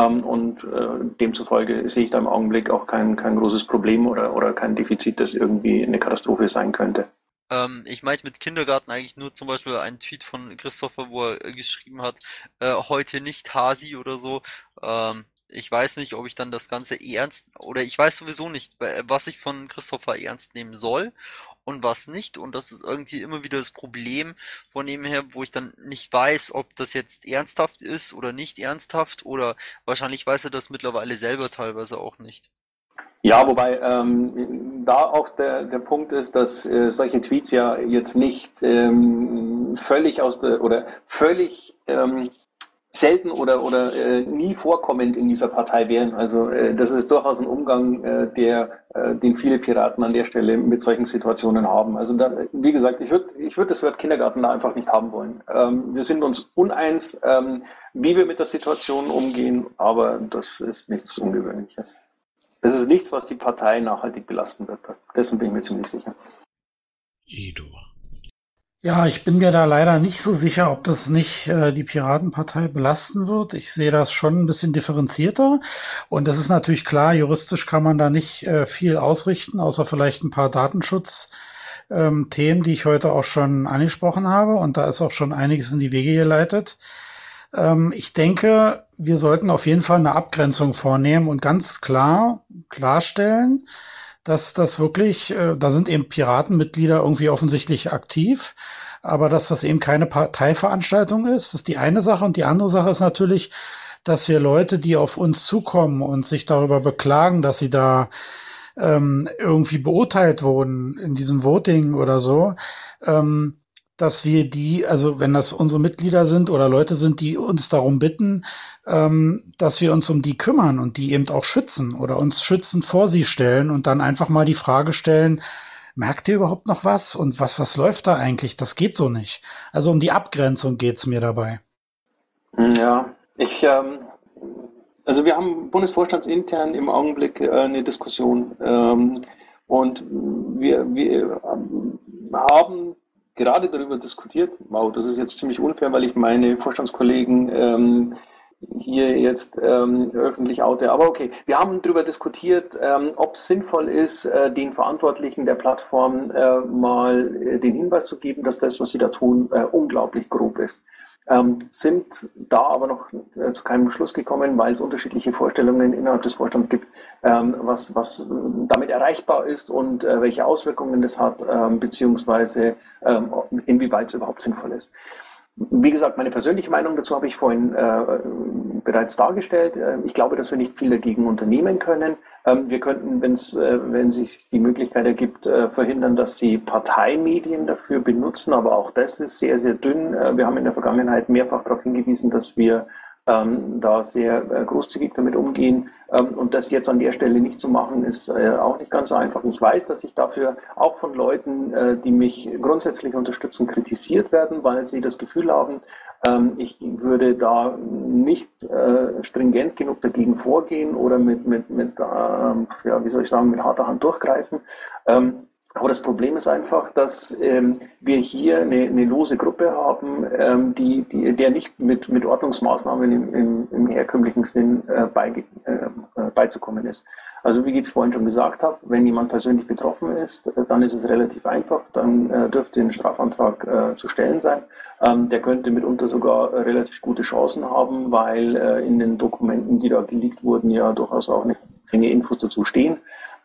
Und äh, demzufolge sehe ich da im Augenblick auch kein, kein großes Problem oder, oder kein Defizit, das irgendwie eine Katastrophe sein könnte.
Ähm, ich meinte mit Kindergarten eigentlich nur zum Beispiel einen Tweet von Christopher, wo er äh, geschrieben hat, äh, heute nicht Hasi oder so. Ähm, ich weiß nicht, ob ich dann das Ganze ernst oder ich weiß sowieso nicht, was ich von Christopher ernst nehmen soll und was nicht. Und das ist irgendwie immer wieder das Problem von dem her, wo ich dann nicht weiß, ob das jetzt ernsthaft ist oder nicht ernsthaft oder wahrscheinlich weiß er das mittlerweile selber teilweise auch nicht.
Ja, wobei ähm, da auch der, der Punkt ist, dass äh, solche Tweets ja jetzt nicht ähm, völlig aus der oder völlig ähm, selten oder, oder äh, nie vorkommend in dieser Partei wären. Also äh, das ist durchaus ein Umgang, äh, der, äh, den viele Piraten an der Stelle mit solchen Situationen haben. Also da, wie gesagt, ich würde ich würd das Wort Kindergarten da einfach nicht haben wollen. Ähm, wir sind uns uneins, ähm, wie wir mit der Situation umgehen, aber das ist nichts Ungewöhnliches. Das ist nichts, was die Partei nachhaltig belasten wird. Dessen bin ich mir ziemlich sicher.
Edo.
Ja, ich bin mir da leider nicht so sicher, ob das nicht äh, die Piratenpartei belasten wird. Ich sehe das schon ein bisschen differenzierter. Und das ist natürlich klar, juristisch kann man da nicht äh, viel ausrichten, außer vielleicht ein paar Datenschutzthemen, ähm, die ich heute auch schon angesprochen habe. Und da ist auch schon einiges in die Wege geleitet. Ähm, ich denke, wir sollten auf jeden Fall eine Abgrenzung vornehmen und ganz klar klarstellen, dass das wirklich, äh, da sind eben Piratenmitglieder irgendwie offensichtlich aktiv, aber dass das eben keine Parteiveranstaltung ist, das ist die eine Sache. Und die andere Sache ist natürlich, dass wir Leute, die auf uns zukommen und sich darüber beklagen, dass sie da ähm, irgendwie beurteilt wurden in diesem Voting oder so, ähm, dass wir die, also wenn das unsere Mitglieder sind oder Leute sind, die uns darum bitten, ähm, dass wir uns um die kümmern und die eben auch schützen oder uns schützend vor sie stellen und dann einfach mal die Frage stellen, merkt ihr überhaupt noch was und was, was läuft da eigentlich? Das geht so nicht. Also um die Abgrenzung geht's mir dabei.
Ja, ich, ähm, also wir haben bundesvorstandsintern im Augenblick äh, eine Diskussion ähm, und wir, wir haben gerade darüber diskutiert. Wow, das ist jetzt ziemlich unfair, weil ich meine Vorstandskollegen ähm, hier jetzt ähm, öffentlich oute. Aber okay, wir haben darüber diskutiert, ähm, ob es sinnvoll ist, äh, den Verantwortlichen der Plattform äh, mal äh, den Hinweis zu geben, dass das, was sie da tun, äh, unglaublich grob ist ähm, sind da aber noch äh, zu keinem Schluss gekommen, weil es unterschiedliche Vorstellungen innerhalb des Vorstands gibt, ähm, was, was damit erreichbar ist und äh, welche Auswirkungen das hat, ähm, beziehungsweise ähm, inwieweit es überhaupt sinnvoll ist. Wie gesagt, meine persönliche Meinung dazu habe ich vorhin äh, bereits dargestellt. Äh, ich glaube, dass wir nicht viel dagegen unternehmen können. Ähm, wir könnten, wenn's, äh, wenn sich die Möglichkeit ergibt, äh, verhindern, dass sie Parteimedien dafür benutzen. Aber auch das ist sehr, sehr dünn. Äh, wir haben in der Vergangenheit mehrfach darauf hingewiesen, dass wir ähm, da sehr äh, großzügig damit umgehen. Ähm, und das jetzt an der Stelle nicht zu machen, ist äh, auch nicht ganz so einfach. Ich weiß, dass ich dafür auch von Leuten, äh, die mich grundsätzlich unterstützen, kritisiert werden, weil sie das Gefühl haben, ähm, ich würde da nicht äh, stringent genug dagegen vorgehen oder mit, mit, mit ähm, ja, wie soll ich sagen, mit harter Hand durchgreifen. Ähm, aber das Problem ist einfach, dass ähm, wir hier eine, eine, lose Gruppe haben, ähm, die, die, der nicht mit, mit Ordnungsmaßnahmen im, im, im herkömmlichen Sinn äh, beige, äh, äh, beizukommen ist. Also wie ich vorhin schon gesagt habe, wenn jemand persönlich betroffen ist, äh, dann ist es relativ einfach, dann äh, dürfte ein Strafantrag äh, zu stellen sein. Ähm, der könnte mitunter sogar relativ gute Chancen haben, weil in den Dokumenten, die da geleakt wurden, ja durchaus auch eine Menge Infos dazu stehen.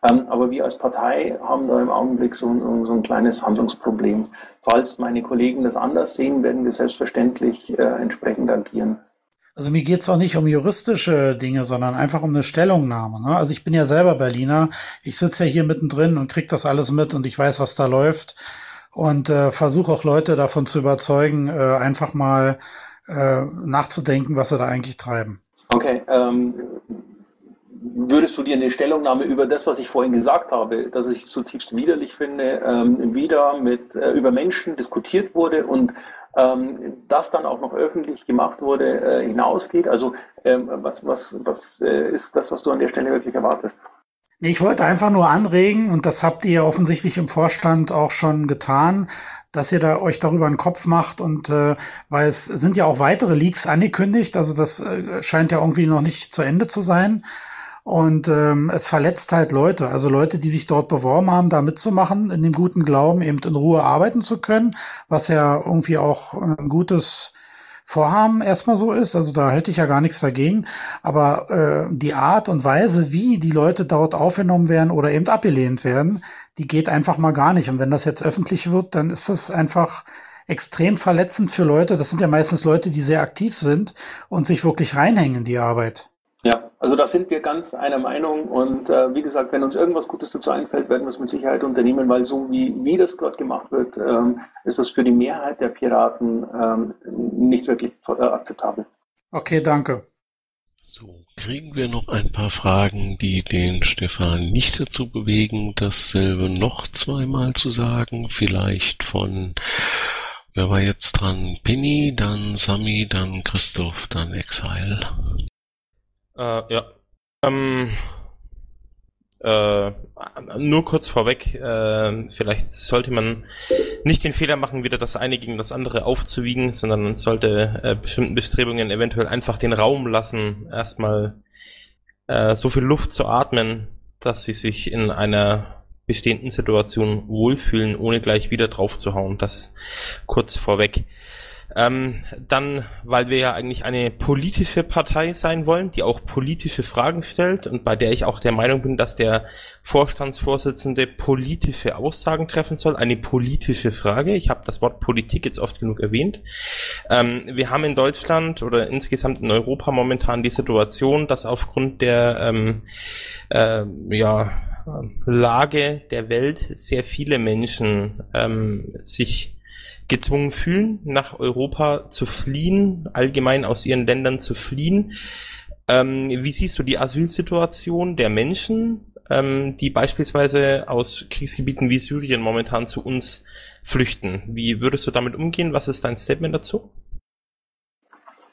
Ähm, aber wir als Partei haben da im Augenblick so, so, so, ein kleines Handlungsproblem. Falls meine Kollegen das anders sehen, werden wir selbstverständlich äh, entsprechend agieren.
Also mir geht's auch nicht um juristische Dinge, sondern einfach um eine Stellungnahme. Ne? Also ich bin ja selber Berliner. Ich sitze ja hier mittendrin und krieg das alles mit und ich weiß, was da läuft. Und äh, versuche auch Leute davon zu überzeugen, äh, einfach mal äh, nachzudenken, was sie da eigentlich treiben.
Okay, ähm, würdest du dir eine Stellungnahme über das, was ich vorhin gesagt habe, dass ich zutiefst widerlich finde, ähm, wieder mit äh, über Menschen diskutiert wurde und ähm, das dann auch noch öffentlich gemacht wurde, äh, hinausgeht? Also ähm, was, was, was äh, ist das, was du an der Stelle wirklich erwartest?
Ich wollte einfach nur anregen, und das habt ihr offensichtlich im Vorstand auch schon getan, dass ihr da euch darüber einen Kopf macht und äh, weil es sind ja auch weitere Leaks angekündigt, also das äh, scheint ja irgendwie noch nicht zu Ende zu sein. Und ähm, es verletzt halt Leute, also Leute, die sich dort beworben haben, da mitzumachen, in dem guten Glauben, eben in Ruhe arbeiten zu können, was ja irgendwie auch ein gutes Vorhaben erstmal so ist. Also da hätte ich ja gar nichts dagegen. Aber äh, die Art und Weise, wie die Leute dort aufgenommen werden oder eben abgelehnt werden, die geht einfach mal gar nicht. Und wenn das jetzt öffentlich wird, dann ist das einfach extrem verletzend für Leute. Das sind ja meistens Leute, die sehr aktiv sind und sich wirklich reinhängen in die Arbeit.
Also da sind wir ganz einer Meinung und äh, wie gesagt, wenn uns irgendwas Gutes dazu einfällt, werden wir es mit Sicherheit unternehmen, weil so wie, wie das gerade gemacht wird, ähm, ist das für die Mehrheit der Piraten ähm, nicht wirklich äh, akzeptabel.
Okay, danke.
So, kriegen wir noch ein paar Fragen, die den Stefan nicht dazu bewegen, dasselbe noch zweimal zu sagen. Vielleicht von, wer war jetzt dran? Penny, dann Sami, dann Christoph, dann Exile.
Äh, ja. Ähm, äh, nur kurz vorweg, äh, vielleicht sollte man nicht den Fehler machen, wieder das eine gegen das andere aufzuwiegen, sondern man sollte äh, bestimmten Bestrebungen eventuell einfach den Raum lassen, erstmal äh, so viel Luft zu atmen, dass sie sich in einer bestehenden Situation wohlfühlen, ohne gleich wieder drauf zu hauen. Das kurz vorweg. Ähm, dann, weil wir ja eigentlich eine politische Partei sein wollen, die auch politische Fragen stellt und bei der ich auch der Meinung bin, dass der Vorstandsvorsitzende politische Aussagen treffen soll. Eine politische Frage. Ich habe das Wort Politik jetzt oft genug erwähnt. Ähm, wir haben in Deutschland oder insgesamt in Europa momentan die Situation, dass aufgrund der ähm, äh, ja, Lage der Welt sehr viele Menschen ähm, sich gezwungen fühlen, nach Europa zu fliehen, allgemein aus ihren Ländern zu fliehen. Ähm, wie siehst du die Asylsituation der Menschen, ähm, die beispielsweise aus Kriegsgebieten wie Syrien momentan zu uns flüchten? Wie würdest du damit umgehen? Was ist dein Statement dazu?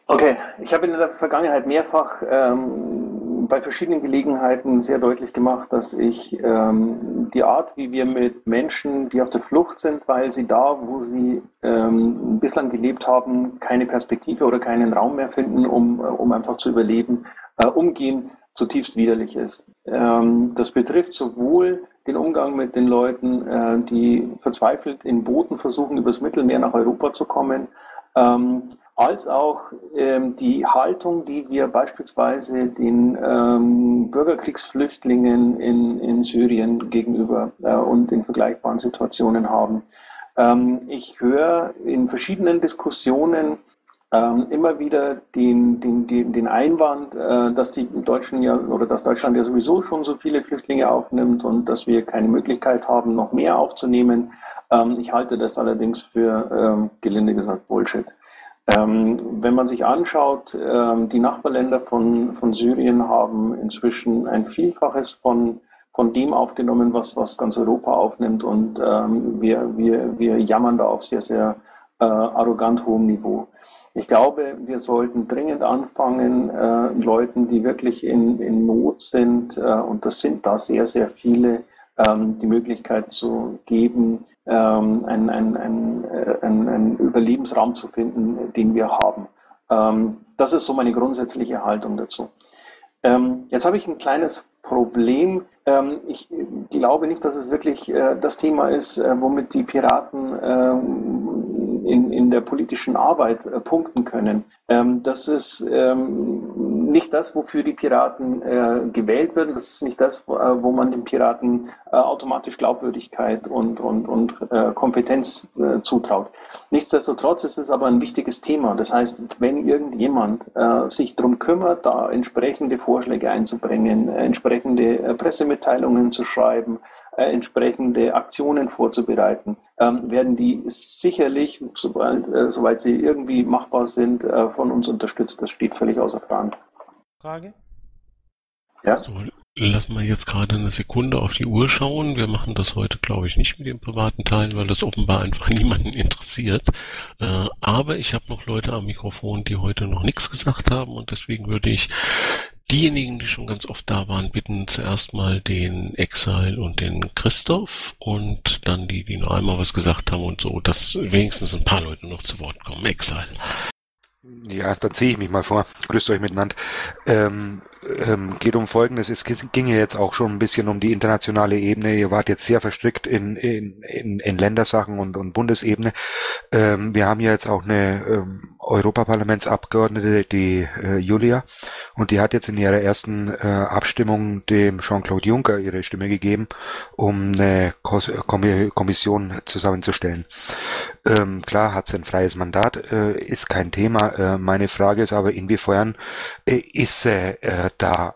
Okay, ich habe in der Vergangenheit mehrfach ähm, bei verschiedenen Gelegenheiten sehr deutlich gemacht, dass ich ähm, die Art, wie wir mit Menschen, die auf der Flucht sind, weil sie da, wo sie ähm, bislang gelebt haben, keine Perspektive oder keinen Raum mehr finden, um, um einfach zu überleben, äh, umgehen, zutiefst widerlich ist. Ähm, das betrifft sowohl den Umgang mit den Leuten, äh, die verzweifelt in Booten versuchen, übers Mittelmeer nach Europa zu kommen, ähm, als auch ähm, die Haltung, die wir beispielsweise den ähm, Bürgerkriegsflüchtlingen in, in Syrien gegenüber äh, und in vergleichbaren Situationen haben. Ähm, ich höre in verschiedenen Diskussionen ähm, immer wieder den, den, den, Einwand, äh, dass die Deutschen ja oder dass Deutschland ja sowieso schon so viele Flüchtlinge aufnimmt und dass wir keine Möglichkeit haben, noch mehr aufzunehmen. Ähm, ich halte das allerdings für ähm, gelinde gesagt Bullshit. Ähm, wenn man sich anschaut, ähm, die Nachbarländer von, von Syrien haben inzwischen ein Vielfaches von, von dem aufgenommen, was, was ganz Europa aufnimmt und ähm, wir, wir, wir jammern da auf sehr, sehr äh, arrogant hohem Niveau. Ich glaube, wir sollten dringend anfangen, äh, Leuten, die wirklich in, in Not sind, äh, und das sind da sehr, sehr viele, ähm, die Möglichkeit zu geben, ähm, einen, einen, einen, äh, einen, Überlebensraum zu finden, den wir haben. Ähm, das ist so meine grundsätzliche Haltung dazu. Ähm, jetzt habe ich ein kleines Problem. Ähm, ich glaube nicht, dass es wirklich äh, das Thema ist, äh, womit die Piraten in, in der politischen Arbeit äh, punkten können. Ähm, das ist ähm, nicht das, wofür die Piraten äh, gewählt werden. Das ist nicht das, wo, äh, wo man den Piraten äh, automatisch Glaubwürdigkeit und, und, und äh, Kompetenz äh, zutraut. Nichtsdestotrotz ist es aber ein wichtiges Thema. Das heißt, wenn irgendjemand sich darum kümmert, da entsprechende Vorschläge einzubringen, entsprechende Pressemitteilungen zu schreiben, äh, entsprechende Aktionen vorzubereiten, ähm, werden die sicherlich, sobald, äh, soweit sie irgendwie machbar sind, äh, von uns unterstützt. Das steht völlig außer Frage.
Frage? Ja. So, lassen wir jetzt gerade eine Sekunde auf die Uhr schauen. Wir machen das heute, glaube ich, nicht mit den privaten Teilen, weil das offenbar einfach niemanden interessiert. Äh, aber ich habe noch Leute am Mikrofon, die heute noch nichts gesagt haben und deswegen würde ich diejenigen, die schon ganz oft da waren, bitten zuerst mal den Exile und den Christoph und dann die, die noch einmal was gesagt haben und so, dass wenigstens ein paar Leute noch zu Wort kommen. Exile.
Ja, dann ziehe ich mich mal vor. Grüßt euch miteinander. Ähm, ähm, geht um Folgendes. Es ging ja jetzt auch schon ein bisschen um die internationale Ebene. Ihr wart jetzt sehr verstrickt in, in, in, in Ländersachen und, und Bundesebene. Ähm, wir haben ja jetzt auch eine ähm, Europaparlamentsabgeordnete, die äh, Julia, und die hat jetzt in ihrer ersten äh, Abstimmung dem Jean-Claude Juncker ihre Stimme gegeben, um eine Kos Kommission zusammenzustellen. Ähm, klar hat sie ein freies Mandat, äh, ist kein Thema. Äh, meine Frage ist aber, inwiefern äh, ist äh, da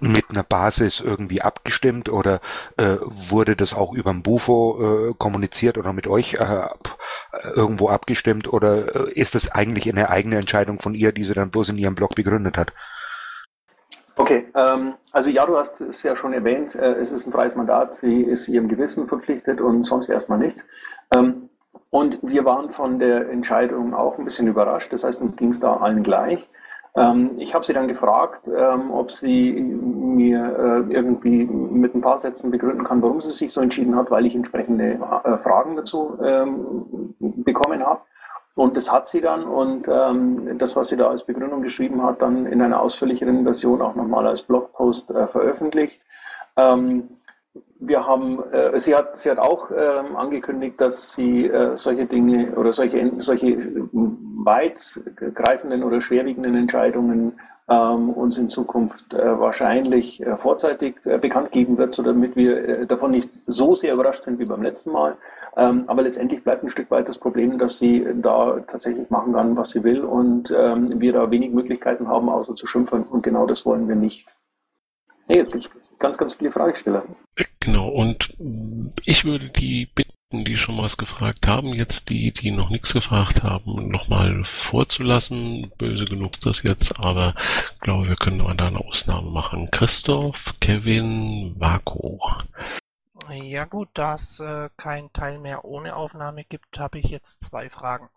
mit einer Basis irgendwie abgestimmt oder äh, wurde das auch über ein Bufo äh, kommuniziert oder mit euch äh, irgendwo abgestimmt oder äh, ist das eigentlich eine eigene Entscheidung von ihr, die sie dann bloß in ihrem Blog begründet hat?
Okay, ähm, also ja, du hast es ja schon erwähnt, äh, es ist ein freies Mandat, sie ist ihrem Gewissen verpflichtet und sonst erstmal nichts. Ähm, und wir waren von der Entscheidung auch ein bisschen überrascht, das heißt, uns ging es da allen gleich. Ähm, ich habe sie dann gefragt, ähm, ob sie mir äh, irgendwie mit ein paar Sätzen begründen kann, warum sie sich so entschieden hat, weil ich entsprechende äh, Fragen dazu ähm, bekommen habe. Und das hat sie dann und ähm, das, was sie da als Begründung geschrieben hat, dann in einer ausführlicheren Version auch nochmal als Blogpost äh, veröffentlicht. Ähm, wir haben, äh, sie, hat, sie hat auch ähm, angekündigt, dass sie äh, solche Dinge oder solche, solche weitgreifenden oder schwerwiegenden Entscheidungen ähm, uns in Zukunft äh, wahrscheinlich äh, vorzeitig äh, bekannt geben wird, so damit wir äh, davon nicht so sehr überrascht sind wie beim letzten Mal. Ähm, aber letztendlich bleibt ein Stück weit das Problem, dass sie da tatsächlich machen kann, was sie will und ähm, wir da wenig Möglichkeiten haben, außer zu schimpfen. Und genau das wollen wir nicht. Nee, jetzt gibt es ganz, ganz viele Fragesteller.
Genau, und ich würde die bitten, die schon was gefragt haben, jetzt die, die noch nichts gefragt haben, nochmal vorzulassen. Böse genug ist das jetzt, aber ich glaube, wir können da eine Ausnahme machen. Christoph, Kevin, Vako.
Ja gut, da es äh, kein Teil mehr ohne Aufnahme gibt, habe ich jetzt zwei Fragen.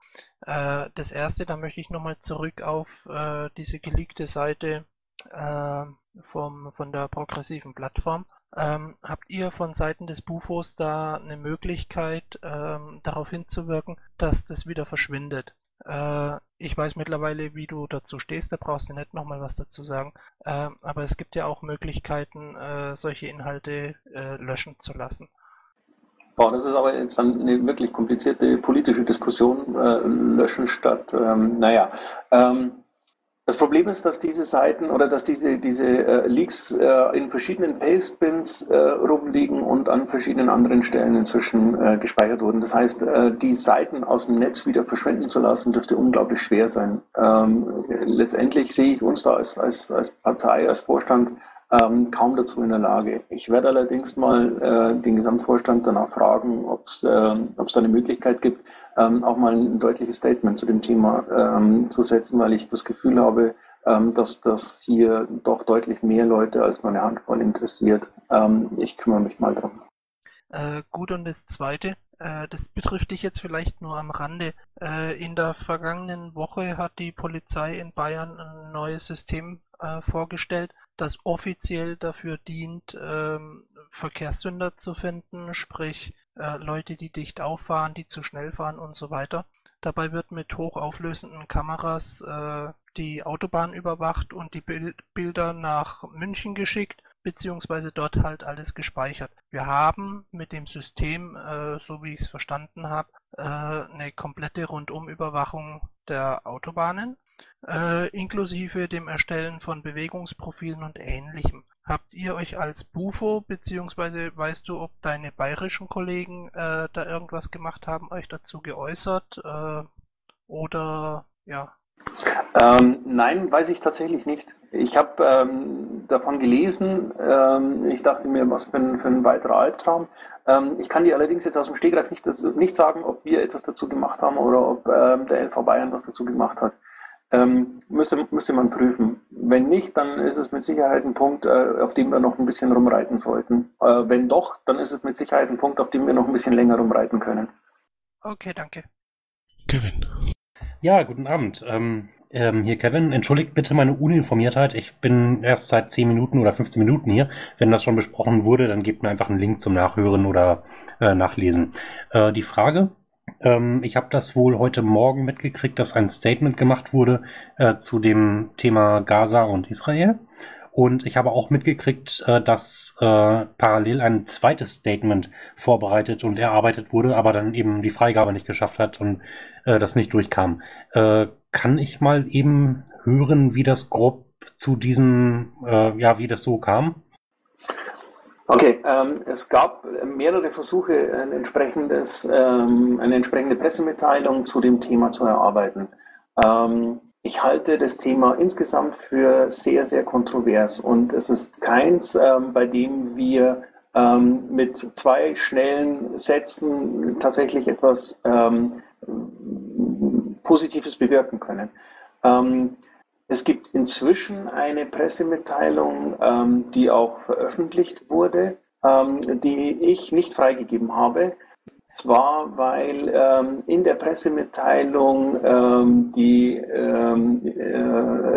Äh, das erste, da möchte ich nochmal zurück auf äh, diese geleakte Seite äh, vom, von der progressiven Plattform. Ähm, habt ihr von Seiten des Bufos da eine Möglichkeit, ähm, darauf hinzuwirken, dass das wieder verschwindet? Äh, ich weiß mittlerweile, wie du dazu stehst, da brauchst du nicht nochmal was dazu sagen. Äh, aber es gibt ja auch Möglichkeiten, äh, solche Inhalte äh, löschen zu lassen.
Boah, das ist aber jetzt dann eine wirklich komplizierte politische Diskussion, äh, löschen statt, ähm, naja. Ähm, Das Problem ist, dass diese Seiten oder dass diese, diese äh, Leaks äh, in verschiedenen Pastebins äh, rumliegen und an verschiedenen anderen Stellen inzwischen äh, gespeichert wurden. Das heißt, äh, die Seiten aus dem Netz wieder verschwinden zu lassen, dürfte unglaublich schwer sein. Ähm, letztendlich sehe ich uns da als, als, als Partei, als Vorstand ähm, kaum dazu in der Lage. Ich werde allerdings mal äh, den Gesamtvorstand danach fragen, ob es äh, da eine Möglichkeit gibt, ähm, auch mal ein deutliches Statement zu dem Thema ähm, zu setzen, weil ich das Gefühl habe, ähm, dass das hier doch deutlich mehr Leute als nur eine Handvoll interessiert. Ähm, ich kümmere mich mal drum.
Äh, gut, und das Zweite, äh, das betrifft dich jetzt vielleicht nur am Rande. Äh, in der vergangenen Woche hat die Polizei in Bayern ein neues System äh, vorgestellt, das offiziell dafür dient, ähm, Verkehrssünder zu finden, sprich äh, Leute, die dicht auffahren, die zu schnell fahren und so weiter. Dabei wird mit hochauflösenden Kameras äh, die Autobahn überwacht und die Bild Bilder nach München geschickt, beziehungsweise dort halt alles gespeichert. Wir haben mit dem System, äh, so wie ich es verstanden habe, äh, eine komplette Rundumüberwachung der Autobahnen inklusive dem Erstellen von Bewegungsprofilen und Ähnlichem. Habt ihr euch als Bufo, beziehungsweise weißt du, ob deine bayerischen Kollegen äh, da irgendwas gemacht haben, euch dazu geäußert? Äh, oder ja.
Ähm, nein, weiß ich tatsächlich nicht. Ich habe ähm, davon gelesen. Ähm, ich dachte mir, was für ein, für ein weiterer Albtraum. Ähm, ich kann dir allerdings jetzt aus dem Stegreif nicht, nicht sagen, ob wir etwas dazu gemacht haben oder ob ähm, der LV Bayern was dazu gemacht hat. Ähm, müsste, müsste man prüfen. Wenn nicht, dann ist es mit Sicherheit ein Punkt, äh, auf dem wir noch ein bisschen rumreiten sollten. Äh, wenn doch, dann ist es mit Sicherheit ein Punkt, auf dem wir noch ein bisschen länger rumreiten können.
Okay, danke.
Kevin.
Ja, guten Abend. Ähm, ähm, hier Kevin, entschuldigt bitte meine Uninformiertheit. Ich bin erst seit 10 Minuten oder 15 Minuten hier. Wenn das schon besprochen wurde, dann gebt mir einfach einen Link zum Nachhören oder äh, Nachlesen. Äh, die Frage, ähm, ich habe das wohl heute Morgen mitgekriegt, dass ein Statement gemacht wurde äh, zu dem Thema Gaza und Israel. Und ich habe auch mitgekriegt, äh, dass äh, parallel ein zweites Statement vorbereitet und erarbeitet wurde, aber dann eben die Freigabe nicht geschafft hat und äh, das nicht durchkam. Kann ich mal eben hören, wie das grob zu diesem, ja, wie das so kam?
Okay, ähm, es gab mehrere Versuche, ein entsprechendes, ähm, eine entsprechende Pressemitteilung zu dem Thema zu erarbeiten. Ähm, ich halte das Thema insgesamt für sehr, sehr kontrovers und es ist keins, ähm, bei dem wir ähm, mit zwei schnellen Sätzen tatsächlich etwas ähm, Positives bewirken können. Es gibt inzwischen eine Pressemitteilung, ähm, die auch veröffentlicht wurde, ähm, die ich nicht freigegeben habe. Zwar, weil ähm, in der Pressemitteilung ähm, die ähm, äh,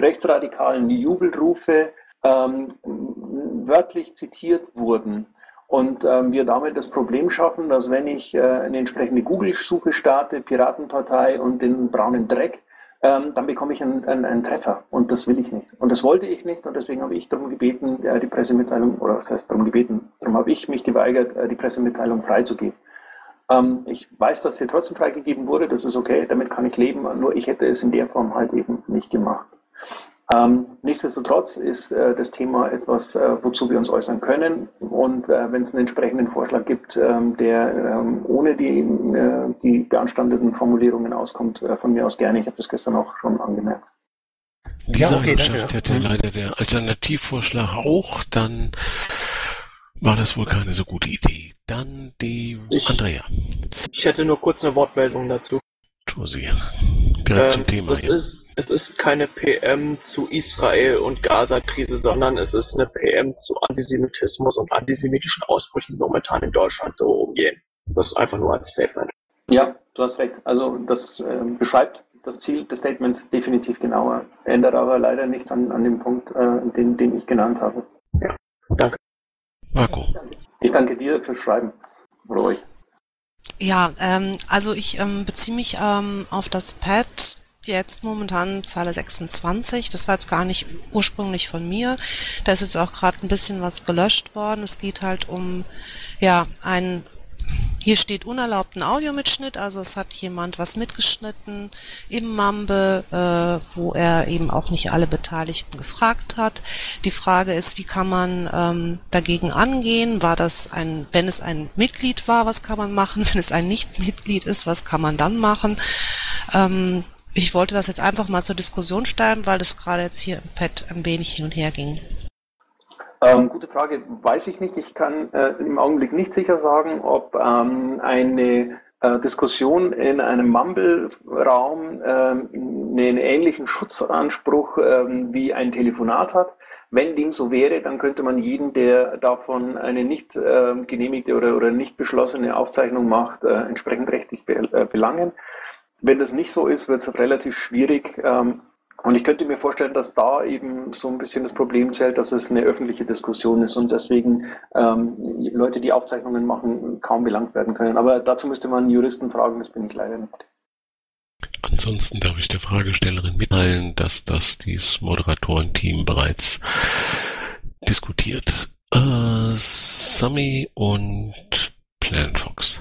rechtsradikalen Jubelrufe ähm, wörtlich zitiert wurden. Und wir damit das Problem schaffen, dass wenn ich äh, eine entsprechende Google-Suche starte, Piratenpartei und den braunen Dreck, ähm, dann bekomme ich einen, einen, einen, Treffer und das will ich nicht. Und das wollte ich nicht und deswegen habe ich darum gebeten, äh, die Pressemitteilung, oder was heißt darum gebeten, darum habe ich mich geweigert, äh, die Pressemitteilung freizugeben. Ähm, ich weiß, dass sie trotzdem freigegeben wurde, das ist okay, damit kann ich leben, nur ich hätte es in der Form halt eben nicht gemacht. Ähm, nichtsdestotrotz ist äh, das Thema etwas, äh, wozu wir uns äußern können. Und äh, wenn es einen entsprechenden Vorschlag gibt, ähm, der ähm, ohne die, äh, die beanstandeten Formulierungen auskommt, äh, von mir aus gerne. Ich habe das gestern auch schon angemerkt.
Diese ja, okay, Eigenschaft hätte mhm. leider der Alternativvorschlag auch, dann war das wohl keine so gute Idee. Dann die ich, Andrea.
Ich hätte nur kurz eine Wortmeldung dazu.
Tu sie. Gerade ähm, zum Thema.
Es ist, es ist keine PM zu Israel und Gaza-Krise, sondern es ist eine PM zu Antisemitismus und antisemitischen Ausbrüchen, die momentan in Deutschland so umgehen. Das ist einfach nur ein Statement.
Ja, du hast recht. Also das äh, beschreibt das Ziel des Statements definitiv genauer, ändert aber leider nichts an, an dem Punkt, äh, den, den ich genannt habe.
Ja, danke.
Marco.
Ich danke dir fürs Schreiben. Ruhig.
Ja, ähm, also ich ähm, beziehe mich ähm, auf das Pad jetzt momentan Zeile 26. Das war jetzt gar nicht ursprünglich von mir. Da ist jetzt auch gerade ein bisschen was gelöscht worden. Es geht halt um ja ein hier steht unerlaubten Audiomitschnitt, also es hat jemand was mitgeschnitten im Mambe, äh, wo er eben auch nicht alle Beteiligten gefragt hat. Die Frage ist, wie kann man ähm, dagegen angehen? War das ein, wenn es ein Mitglied war, was kann man machen? Wenn es ein Nicht-Mitglied ist, was kann man dann machen? Ähm, ich wollte das jetzt einfach mal zur Diskussion stellen, weil das gerade jetzt hier im Pad ein wenig hin und her ging.
Ähm, gute Frage, weiß ich nicht. Ich kann äh, im Augenblick nicht sicher sagen, ob ähm, eine äh, Diskussion in einem Mumble-Raum äh, einen ähnlichen Schutzanspruch ähm, wie ein Telefonat hat. Wenn dem so wäre, dann könnte man jeden, der davon eine nicht äh, genehmigte oder, oder nicht beschlossene Aufzeichnung macht, äh, entsprechend rechtlich be äh, belangen. Wenn das nicht so ist, wird es relativ schwierig, ähm, und ich könnte mir vorstellen, dass da eben so ein bisschen das Problem zählt, dass es eine öffentliche Diskussion ist und deswegen ähm, Leute, die Aufzeichnungen machen, kaum belangt werden können. Aber dazu müsste man Juristen fragen, das bin ich leider nicht.
Ansonsten darf ich der Fragestellerin mitteilen, dass das dieses Moderatorenteam bereits diskutiert. Äh, Sami und Planfox.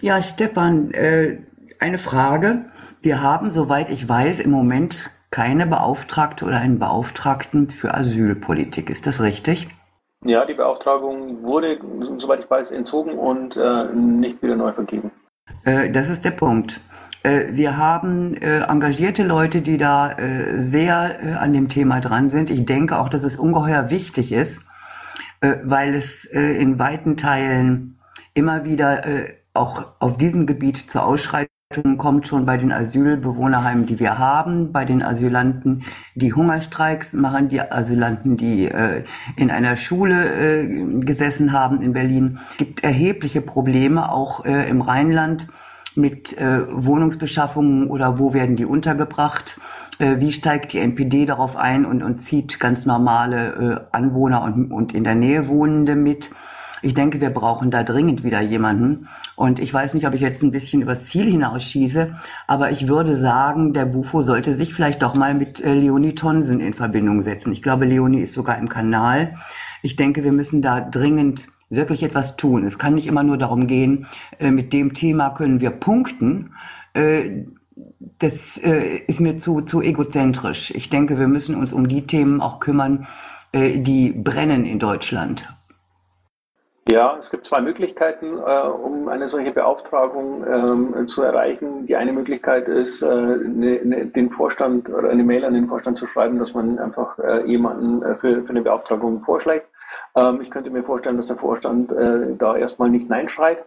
Ja, Stefan, äh, eine Frage. Wir haben, soweit ich weiß, im Moment keine Beauftragte oder einen Beauftragten für Asylpolitik. Ist das richtig?
Ja, die Beauftragung wurde, soweit ich weiß, entzogen und äh, nicht wieder neu vergeben.
Äh, das ist der Punkt. Äh, wir haben äh, engagierte Leute, die da äh, sehr äh, an dem Thema dran sind. Ich denke auch, dass es ungeheuer wichtig ist, weil es in weiten Teilen immer wieder auch auf diesem Gebiet zur Ausschreitung kommt schon bei den Asylbewohnerheimen, die wir haben, bei den Asylanten, die Hungerstreiks machen, die Asylanten, die äh, in einer Schule äh, gesessen haben in Berlin. Es gibt erhebliche Probleme auch äh, im Rheinland mit äh, Wohnungsbeschaffungen oder wo werden die untergebracht. Äh, wie steigt die NPD darauf ein und, und zieht ganz normale äh, Anwohner und, und in der Nähe Wohnende mit? Ich denke, wir brauchen da dringend wieder jemanden. Und ich weiß nicht, ob ich jetzt ein bisschen übers Ziel hinausschieße, aber ich würde sagen, der Bufo sollte sich vielleicht doch mal mit äh, Leonie Tonsen in Verbindung setzen. Ich glaube, Leonie ist sogar im Kanal. Ich denke, wir müssen da dringend wirklich etwas tun. Es kann nicht immer nur darum gehen, äh, mit dem Thema können wir punkten. Äh, das ist mir zu, zu egozentrisch. Ich denke, wir müssen uns um die Themen auch kümmern, die brennen in Deutschland.
Ja, es gibt zwei Möglichkeiten, äh, um eine solche Beauftragung ähm, zu erreichen. Die eine Möglichkeit ist, äh, ne, ne, den Vorstand oder eine Mail an den Vorstand zu schreiben, dass man einfach äh, jemanden äh, für, für eine Beauftragung vorschlägt. Ähm, ich könnte mir vorstellen, dass der Vorstand äh, da erstmal nicht Nein schreit.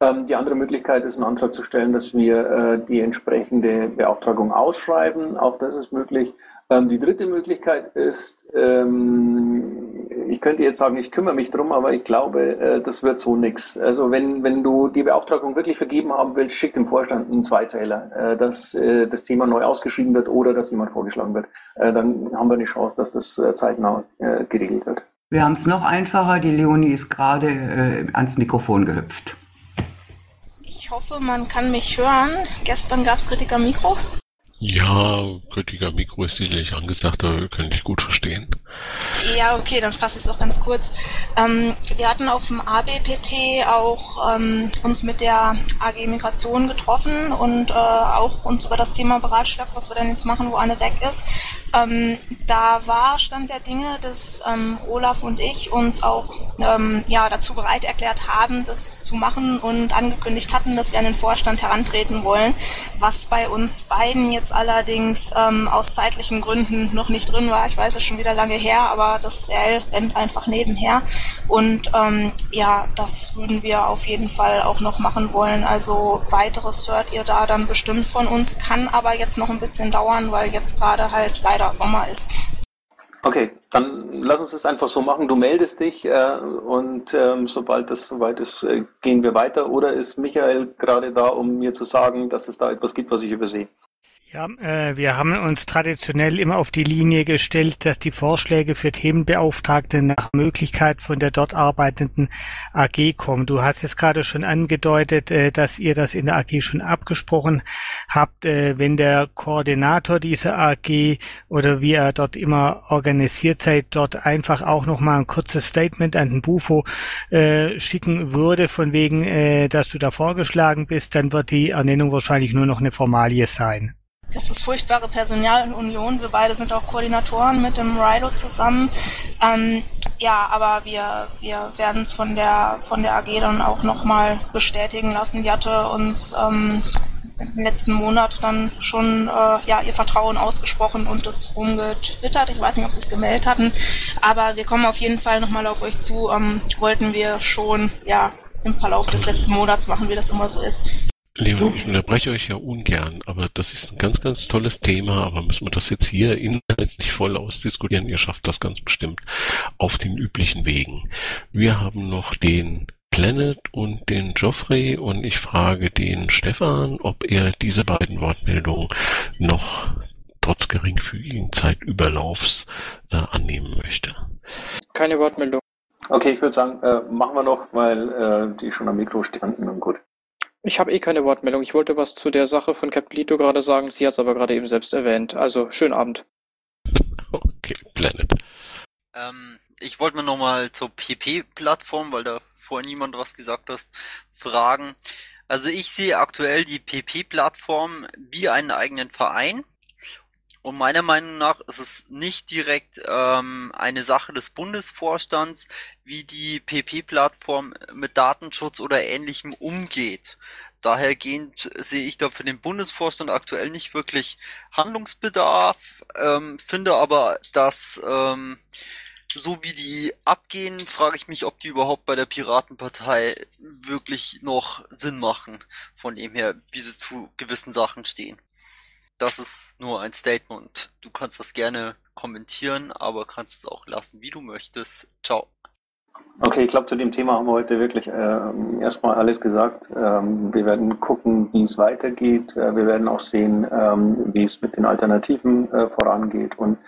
Ähm, die andere Möglichkeit ist, einen Antrag zu stellen, dass wir äh, die entsprechende Beauftragung ausschreiben. Auch das ist möglich. Ähm, die dritte Möglichkeit ist, ähm, ich könnte jetzt sagen, ich kümmere mich drum, aber ich glaube, äh, das wird so nichts. Also wenn, wenn du die Beauftragung wirklich vergeben haben willst, schick dem Vorstand einen Zweizähler, äh, dass äh, das Thema neu ausgeschrieben wird oder dass jemand vorgeschlagen wird. Äh, dann haben wir eine Chance, dass das äh, zeitnah äh, geregelt wird.
Wir haben es noch einfacher. Die Leonie ist gerade ans Mikrofon gehüpft.
Ich hoffe, man kann mich hören. Gestern gab es Kritiker Mikro.
Ja, Kritiker Mikro ist sicherlich angesagt, aber könnte ich gut verstehen.
Ja, okay, dann fasse ich es auch ganz kurz. Ähm, wir hatten auf dem ABPT auch ähm, uns mit der AG Migration getroffen und äh, auch uns über das Thema beratschlagt, was wir denn jetzt machen, wo Anne weg ist. Ähm, da war Stand der Dinge, dass ähm, Olaf und ich uns auch ähm, ja, dazu bereit erklärt haben, das zu machen und angekündigt hatten, dass wir an den Vorstand herantreten wollen, was bei uns beiden jetzt allerdings ähm, aus zeitlichen Gründen noch nicht drin war. Ich weiß es schon wieder lange her, aber das CL rennt einfach nebenher. Und ähm, ja, das würden wir auf jeden Fall auch noch machen wollen. Also weiteres hört ihr da dann bestimmt von uns, kann aber jetzt noch ein bisschen dauern, weil jetzt gerade halt leider Sommer ist.
Okay, dann lass uns das einfach so machen. Du meldest dich äh, und ähm, sobald das soweit ist, äh, gehen wir weiter. Oder ist Michael gerade da, um mir zu sagen, dass es da etwas gibt, was ich übersehe?
Ja, äh, wir haben uns traditionell immer auf die Linie gestellt, dass die Vorschläge für Themenbeauftragte nach Möglichkeit von der dort arbeitenden AG kommen. Du hast jetzt gerade schon angedeutet, äh, dass ihr das in der AG schon abgesprochen habt, äh, wenn der Koordinator dieser AG oder wie er dort immer organisiert seid, dort einfach auch nochmal ein kurzes Statement an den Bufo schicken würde, von wegen, dass du da vorgeschlagen bist, dann wird die Ernennung wahrscheinlich nur noch eine Formalie sein.
Das ist furchtbare Personalunion. Wir beide sind auch Koordinatoren mit dem Rilo zusammen. Ähm, ja, aber wir, wir werden es von der, von der AG dann auch nochmal bestätigen lassen. Die hatte uns ähm, im letzten Monat dann schon äh, ja, ihr Vertrauen ausgesprochen und das rumgetwittert. Ich weiß nicht, ob sie es gemeldet hatten, aber wir kommen auf jeden Fall nochmal auf euch zu. Ähm, wollten wir schon ja, im Verlauf des letzten Monats machen, wie das immer so ist.
Leon, ich unterbreche euch ja ungern, aber das ist ein ganz, ganz tolles Thema, aber müssen wir das jetzt hier inhaltlich voll ausdiskutieren? Ihr schafft das ganz bestimmt auf den üblichen Wegen. Wir haben noch den Planet und den Geoffrey und ich frage den Stefan, ob er diese beiden Wortmeldungen noch trotz geringfügigen Zeitüberlaufs äh, annehmen möchte.
Keine Wortmeldung.
Okay, ich würde sagen, äh, machen wir noch, weil äh, die schon am Mikro standen und gut.
Ich habe eh keine Wortmeldung. Ich wollte was zu der Sache von Caplito gerade sagen. Sie hat es aber gerade eben selbst erwähnt. Also, schönen Abend.
Okay, Planet.
Ähm, ich wollte mir nochmal zur PP-Plattform, weil da vorhin niemand was gesagt hast, fragen. Also ich sehe aktuell die PP-Plattform wie einen eigenen Verein. Und meiner Meinung nach ist es nicht direkt ähm, eine Sache des Bundesvorstands, wie die PP-Plattform mit Datenschutz oder ähnlichem umgeht. Dahergehend sehe ich da für den Bundesvorstand aktuell nicht wirklich Handlungsbedarf, ähm, finde aber, dass ähm, so wie die abgehen, frage ich mich, ob die überhaupt bei der Piratenpartei wirklich noch Sinn machen, von dem her, wie sie zu gewissen Sachen stehen. Das ist nur ein Statement. Du kannst das gerne kommentieren, aber kannst es auch lassen, wie du möchtest. Ciao.
Okay, ich glaube, zu dem Thema haben wir heute wirklich äh, erstmal alles gesagt. Ähm, wir werden gucken, wie es weitergeht. Äh, wir werden auch sehen, ähm, wie es mit den Alternativen äh, vorangeht. Und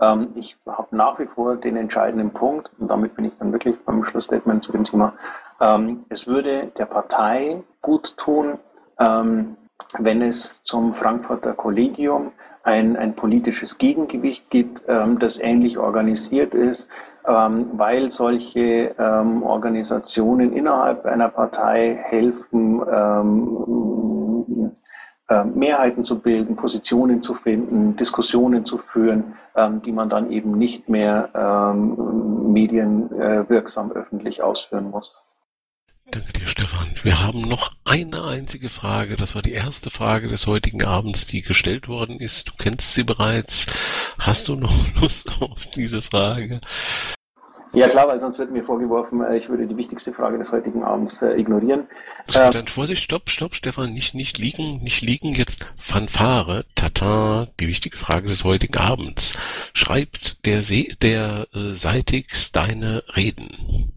ähm, ich habe nach wie vor den entscheidenden Punkt, und damit bin ich dann wirklich beim Schlussstatement zu dem Thema. Ähm, es würde der Partei gut tun, ähm, wenn es zum Frankfurter Kollegium ein, ein politisches Gegengewicht gibt, ähm, das ähnlich organisiert ist, ähm, weil solche ähm, Organisationen innerhalb einer Partei helfen, äh, Mehrheiten zu bilden, Positionen zu finden, Diskussionen zu führen, ähm, die man dann eben nicht mehr ähm, medienwirksam öffentlich ausführen muss.
Danke dir. Wir haben noch eine einzige Frage. Das war die erste Frage des heutigen Abends, die gestellt worden ist. Du kennst sie bereits. Hast du noch Lust auf diese Frage?
Ja klar, weil sonst wird mir vorgeworfen, äh, ich würde die wichtigste Frage des heutigen Abends äh, ignorieren.
So, ähm, dann Vorsicht, stopp, stopp, Stefan, nicht, nicht liegen, nicht liegen, jetzt Fanfare, tata, die wichtige Frage des heutigen Abends. Schreibt der, See, der äh, Seitix deine Reden?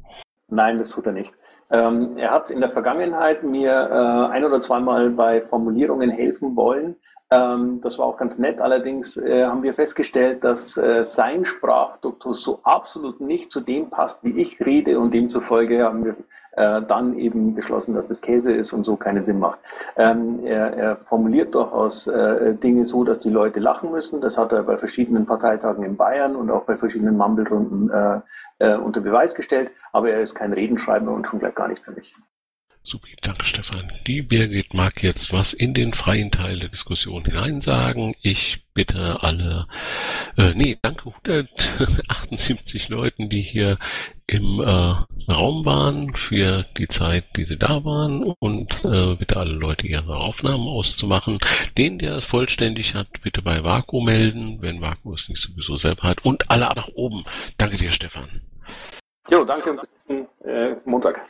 Nein, das tut er nicht. Ähm, er hat in der Vergangenheit mir äh, ein oder zweimal bei Formulierungen helfen wollen. Ähm, das war auch ganz nett. Allerdings äh, haben wir festgestellt, dass äh, sein Sprachduktus so absolut nicht zu dem passt, wie ich rede und demzufolge haben wir äh, dann eben beschlossen, dass das Käse ist und so keinen Sinn macht. Ähm, er, er, formuliert durchaus äh, Dinge so, dass die Leute lachen müssen. Das hat er bei verschiedenen Parteitagen in Bayern und auch bei verschiedenen Mumble-Runden äh, äh, unter Beweis gestellt, aber er ist kein Redenschreiber und schon gleich gar nicht für mich.
Super, danke Stefan. Die Birgit mag jetzt was in den freien Teil der Diskussion hineinsagen. Ich bitte alle, äh, nee, danke 178 Leuten, die hier im äh, Raum waren für die Zeit, die sie da waren und äh, bitte alle Leute ihre Aufnahmen auszumachen. Den, der es vollständig hat, bitte bei Vaku melden, wenn Vaku es nicht sowieso selber hat und alle nach oben. Danke dir, Stefan.
Jo, danke. Bis äh, Montag.